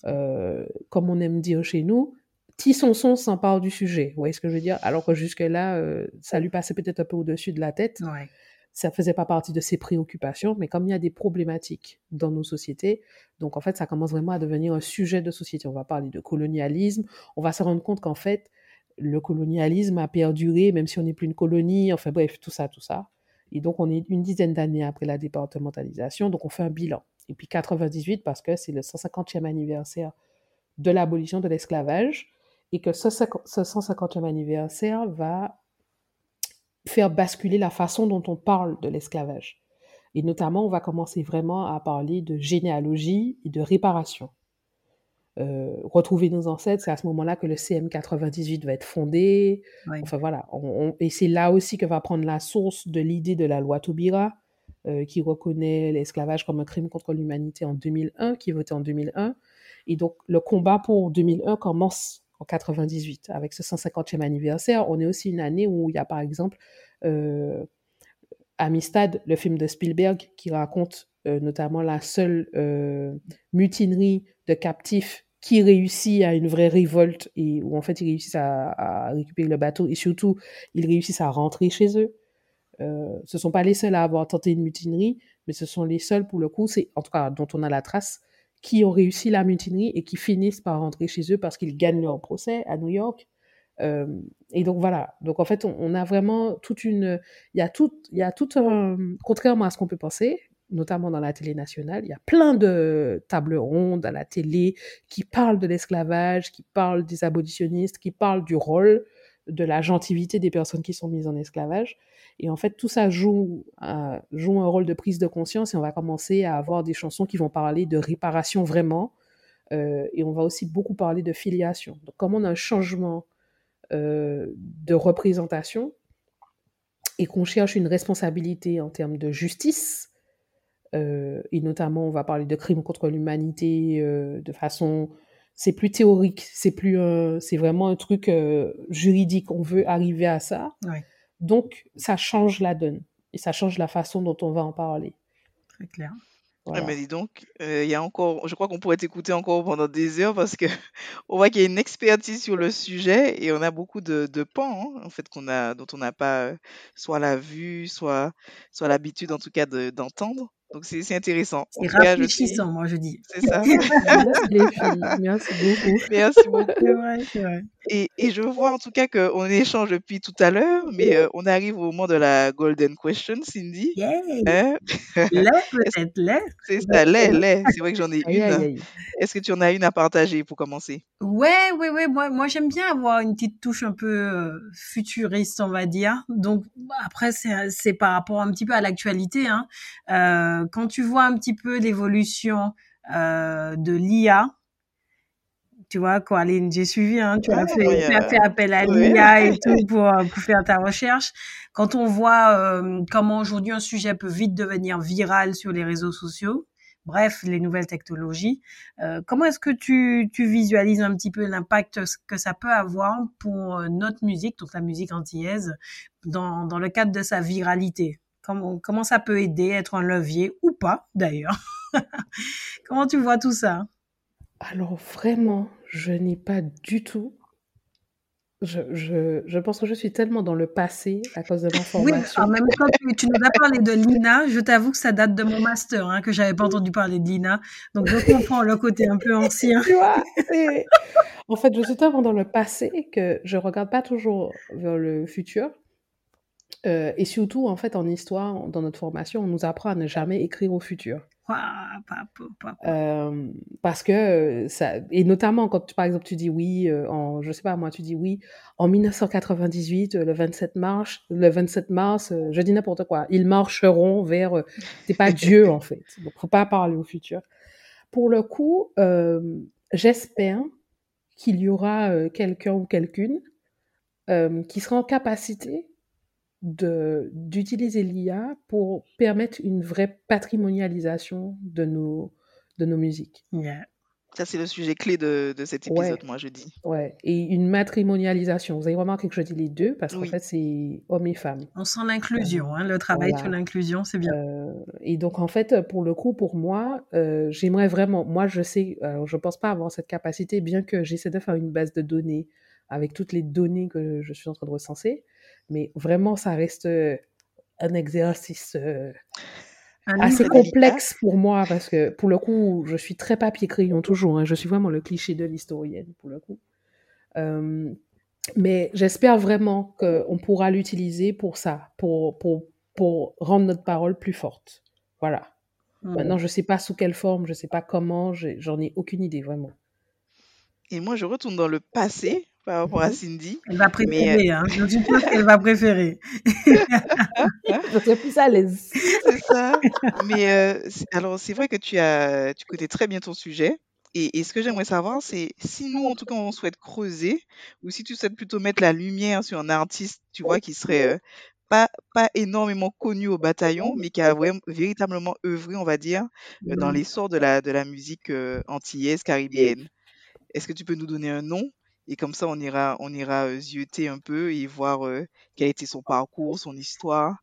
Euh, comme on aime dire chez nous, Tissonson s'empare du sujet. Vous voyez ce que je veux dire? Alors que jusque-là, euh, ça lui passait peut-être un peu au-dessus de la tête. Ouais. Ça faisait pas partie de ses préoccupations, mais comme il y a des problématiques dans nos sociétés, donc en fait, ça commence vraiment à devenir un sujet de société. On va parler de colonialisme. On va se rendre compte qu'en fait, le colonialisme a perduré, même si on n'est plus une colonie. Enfin bref, tout ça, tout ça. Et donc, on est une dizaine d'années après la départementalisation, donc on fait un bilan. Et puis 98, parce que c'est le 150e anniversaire de l'abolition de l'esclavage, et que ce, 150e anniversaire va faire basculer la façon dont on parle de l'esclavage. Et notamment, on va commencer vraiment à parler de généalogie et de réparation. Euh, retrouver nos ancêtres, c'est à ce moment-là que le CM98 va être fondé. Enfin voilà, et c'est là aussi que va prendre la source de l'idée de la loi Taubira, euh, qui reconnaît l'esclavage comme un crime contre l'humanité en 2001, qui est voté en 2001. Et donc le combat pour 2001 commence en 98 avec ce 150e anniversaire. On est aussi une année où il y a par exemple euh, Amistad, le film de Spielberg, qui raconte notamment la seule mutinerie de captifs qui réussit à une vraie révolte et où en fait ils réussissent à, récupérer le bateau et surtout ils réussissent à rentrer chez eux. Euh, ce sont pas les seuls à avoir tenté une mutinerie, mais ce sont les seuls pour le coup, c'est en tout cas dont on a la trace, qui ont réussi la mutinerie et qui finissent par rentrer chez eux parce qu'ils gagnent leur procès à New York. Euh, et donc voilà. Donc en fait, on, a vraiment toute une, il y a tout, il y a tout un, contrairement à ce qu'on peut penser, notamment dans la télé nationale, il y a plein de tables rondes à la télé qui parlent de l'esclavage, qui parlent des abolitionnistes, qui parlent du rôle de la gentilité des personnes qui sont mises en esclavage. Et en fait, tout ça joue, euh, un rôle de prise de conscience et on va commencer à avoir des chansons qui vont parler de réparation vraiment. Euh, et on va aussi beaucoup parler de filiation. Donc, comme on a un changement euh, de représentation et qu'on cherche une responsabilité en termes de justice, euh, et notamment, on va parler de crimes contre l'humanité euh, de façon. C'est plus théorique, c'est plus, c'est vraiment un truc euh, juridique. On veut arriver à ça. Donc, ça change la donne et ça change la façon dont on va en parler. Très clair. Voilà. mais dis donc, il y a encore, je crois qu'on pourrait t'écouter encore pendant des heures parce que *laughs* on voit qu'il y a une expertise sur le sujet et on a beaucoup de, de pans hein, en fait qu'on a, dont on n'a pas soit la vue, soit, soit l'habitude en tout cas d'entendre. Donc c'est intéressant. C'est rafraîchissant, moi je dis. C'est ça. *laughs* *laughs* Merci beaucoup. Merci beaucoup. C'est vrai, c'est vrai. Et, et, je vois en tout cas qu'on échange depuis tout à l'heure, mais euh, on arrive au moment de la golden question, Cindy. Yeah. Hein? *laughs* peut-être, l'est. C'est ça, l'est, l'est. C'est vrai que j'en ai une. Est-ce que tu en as une à partager pour commencer? Ouais, ouais, ouais. Moi, moi j'aime bien avoir une petite touche un peu euh, futuriste, on va dire. Donc après, c'est par rapport un petit peu à l'actualité. Hein. Euh, quand tu vois un petit peu l'évolution euh, de l'IA, tu vois, Coraline, j'ai suivi, hein, tu, as fait, tu as fait appel à l'IA et *laughs* tout pour, pour, faire ta recherche. Quand on voit euh, comment aujourd'hui un sujet peut vite devenir viral sur les réseaux sociaux, bref, les nouvelles technologies, euh, comment est-ce que tu, tu visualises un petit peu l'impact que ça peut avoir pour notre musique, donc la musique antillaise, dans, dans le cadre de sa viralité? Comment, comment ça peut aider, être un levier ou pas d'ailleurs *laughs* Comment tu vois tout ça Alors vraiment, je n'ai pas du tout. Je, je, je, pense que je suis tellement dans le passé à cause de ma formation. Oui, en même temps, tu, tu, nous as parlé de Lina. Je t'avoue que ça date de mon master, hein, que j'avais pas entendu parler de Lina. Donc, je comprends le côté un peu ancien. Tu vois, en fait, je suis tellement dans le passé que je regarde pas toujours vers le futur. Euh, et surtout, en fait, en histoire, dans notre formation, on nous apprend à ne jamais écrire au futur. Euh, parce que ça, et notamment quand par exemple tu dis oui, euh, en, je sais pas moi, tu dis oui, en 1998, le 27 mars, le 27 mars, je dis n'importe quoi, ils marcheront vers, t'es pas *laughs* Dieu en fait, donc faut pas parler au futur. Pour le coup, j'espère qu'il y aura quelqu'un ou quelqu'une qui sera en capacité d'utiliser l'IA pour permettre une vraie patrimonialisation de nos, de nos musiques. Ça, c'est le sujet clé de, de cet épisode, Ouais, moi, je dis. ouais. Et une matrimonialisation. Vous avez remarqué que je dis les deux parce qu'en Oui. fait, c'est homme et femme. On sent Euh, l'inclusion, hein, le travail sur voilà. l'inclusion, c'est bien. Euh, et donc, en fait, pour le coup, pour moi, euh, j'aimerais vraiment, moi, je sais, alors, je pense pas avoir cette capacité, bien que j'essaie de faire une base de données avec toutes les données que je suis en train de recenser, mais vraiment, ça reste euh, un exercice euh, Un assez complexe pour moi, parce que pour le coup, je suis très papier-crayon toujours, hein, je suis vraiment le cliché de l'historienne, pour le coup. Euh, mais j'espère vraiment qu'on pourra l'utiliser pour ça, pour, pour, pour rendre notre parole plus forte. Voilà. Hmm. Maintenant, je sais pas sous quelle forme, je sais pas comment, j'en ai aucune idée vraiment. Et moi, je retourne dans le passé par rapport à. Cindy. Elle va Mais euh, préférer, hein. Je suis sûre qu'elle va préférer. *laughs* Je serais plus à l'aise. c'est ça. Mais euh, alors, c'est vrai que tu as, tu connais très bien ton sujet. Et, et ce que j'aimerais savoir, c'est si nous, en tout cas, on souhaite creuser, ou si tu souhaites plutôt mettre la lumière sur un artiste, tu vois, qui serait euh, pas, pas énormément connu au bataillon, mais qui a vraiment, véritablement œuvré, on va dire, euh, dans Hmm. l'essor de la, de la musique euh, antillaise, caribéenne. Est-ce que tu peux nous donner un nom? Et comme ça, on ira, on ira euh, zioter un peu et voir euh, quel était son parcours, son histoire.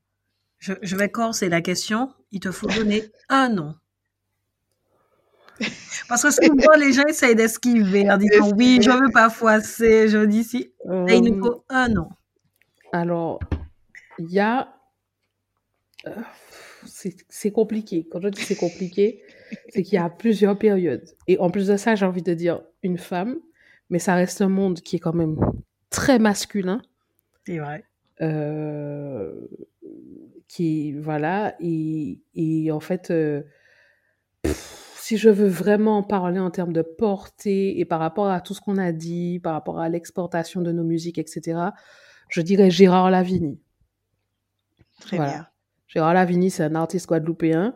Je, je vais corser la question. Il te faut donner *laughs* un nom. Parce que *laughs* souvent, les gens essayent d'esquiver en disant oui, je veux pas froisser, je dis si. Et il nous Euh, faut un nom. alors, il y a... c'est c'est compliqué. Quand je dis c'est compliqué, c'est qu'il y a plusieurs périodes. Et en plus de ça, j'ai envie de dire une femme, mais ça reste un monde qui est quand même très masculin. C'est vrai. euh, qui voilà et, et en fait euh, pff, si je veux vraiment parler en termes de portée et par rapport à tout ce qu'on a dit par rapport à l'exportation de nos musiques etc je dirais Gérard Lavigny Très voilà bien. Gérard Lavigny c'est un artiste guadeloupéen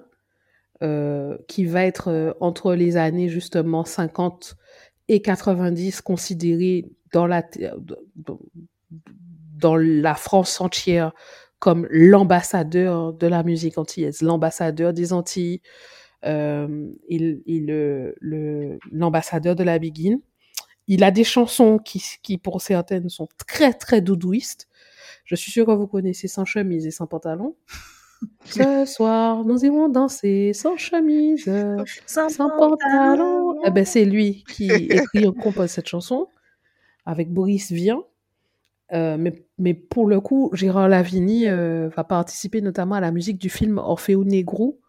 euh, qui va être entre les années justement 50 et 90 considéré dans la dans, dans la France entière comme l'ambassadeur de la musique antillaise, l'ambassadeur des Antilles, euh, il, il, le- le- l'ambassadeur de la Biguine. Il a des chansons qui, qui, pour certaines, sont très, très doudouistes. Je suis sûre que vous connaissez Sans chemise et sans pantalon. Ce soir, nous irons danser sans chemise, Sans, sans pantalon. Eh ben, c'est lui qui écrit et compose cette chanson avec Boris Vian. Euh, mais, mais pour le coup, Gérard Lavigny euh, va participer notamment à la musique du film Orfeo Negro,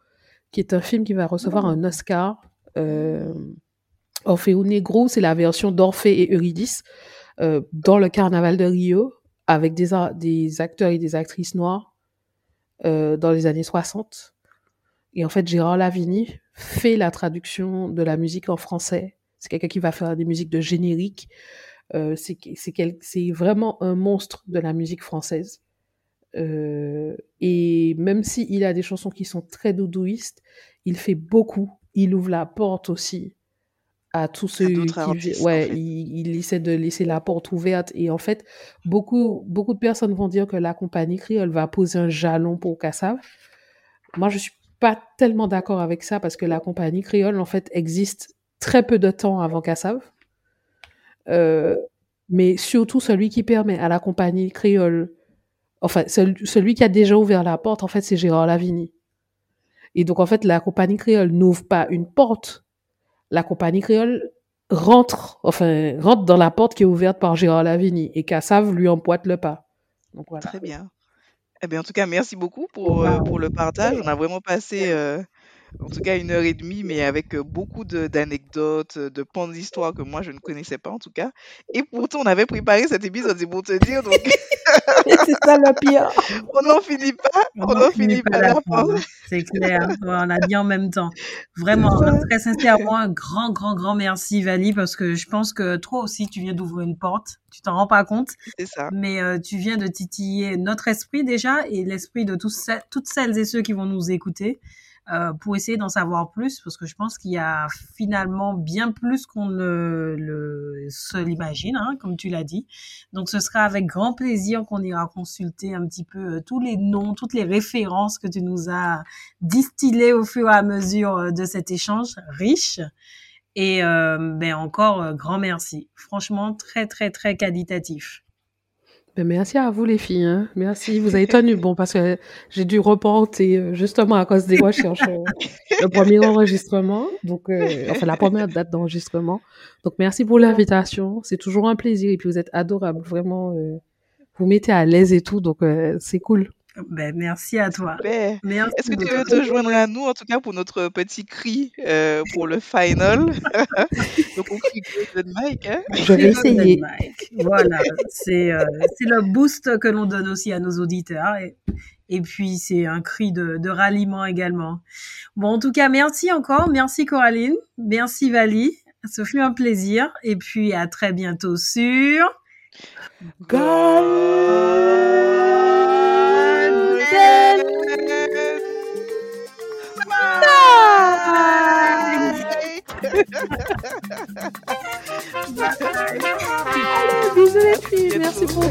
qui est un film qui va recevoir un Oscar. Euh, Orfeo Negro, c'est la version d'Orphée et Eurydice euh, dans le carnaval de Rio, avec des, des acteurs et des actrices noirs euh, dans les années 60. Et en fait, Gérard Lavigny fait la traduction de la musique en français. C'est quelqu'un qui va faire des musiques de générique. Euh, c'est vraiment un monstre de la musique française. Euh, et même s'il a des chansons qui sont très doudouistes, il fait beaucoup. Il ouvre la porte aussi à tous ceux qui artistes, ouais en fait. il, il essaie de laisser la porte ouverte et en fait beaucoup beaucoup de personnes vont dire que la compagnie créole va poser un jalon pour Kassav moi je suis pas tellement d'accord avec ça parce que la compagnie créole en fait existe très peu de temps avant Kassav euh, mais surtout celui qui permet à la compagnie créole enfin cel- celui qui a déjà ouvert la porte en fait c'est Gérard Lavigny. Et donc en fait la compagnie créole n'ouvre pas une porte la compagnie créole rentre, enfin, rentre dans la porte qui est ouverte par Gérard Lavigny et Kassav lui emboîte le pas. Très bien. Eh bien, en tout cas, merci beaucoup pour, euh, pour le partage. On a vraiment passé, euh, en tout cas, une heure et demie, mais avec euh, beaucoup de- d'anecdotes, de pans d'histoire que moi, je ne connaissais pas, en tout cas. Et pourtant, on avait préparé cet épisode, c'est pour te dire. Donc, *laughs* c'est ça le pire. *laughs* on n'en finit pas. On n'en finit pas la fin. C'est clair. Ouais, on a dit en même temps. Vraiment, ça. très sincèrement, un grand, grand, grand merci, Vali, parce que je pense que toi aussi, tu viens d'ouvrir une porte. Tu t'en rends pas compte, C'est ça. mais euh, tu viens de titiller notre esprit déjà et l'esprit de tous, toutes celles et ceux qui vont nous écouter euh, pour essayer d'en savoir plus, parce que je pense qu'il y a finalement bien plus qu'on ne le, se l'imagine, hein, comme tu l'as dit. Donc, ce sera avec grand plaisir qu'on ira consulter un petit peu euh, tous les noms, toutes les références que tu nous as distillées au fur et à mesure euh, de cet échange riche. Et euh, ben encore euh, grand merci. Franchement, très très très qualitatif. Ben, merci à vous les filles. Hein. Merci. Vous avez tenu bon parce que j'ai dû reporter euh, justement à cause des recherches euh, *laughs* le premier enregistrement, donc euh, enfin la première date d'enregistrement. Donc merci pour l'invitation. C'est toujours un plaisir et puis vous êtes adorables vraiment. euh, vous mettez à l'aise et tout, donc euh, c'est cool. Ben merci à toi. Est-ce que tu veux te joindre à nous, en tout cas pour notre petit cri euh, pour le final? *laughs* Donc on crie Golden Mike. Hein? Je vais essayer. Voilà, c'est euh, c'est le boost que l'on donne aussi à nos auditeurs et, et puis c'est un cri de, de ralliement également. Bon, en tout cas, merci encore, merci Coraline, merci Vali, ce fut un plaisir. Et puis à très bientôt sur Allez, bisous filles, merci beaucoup.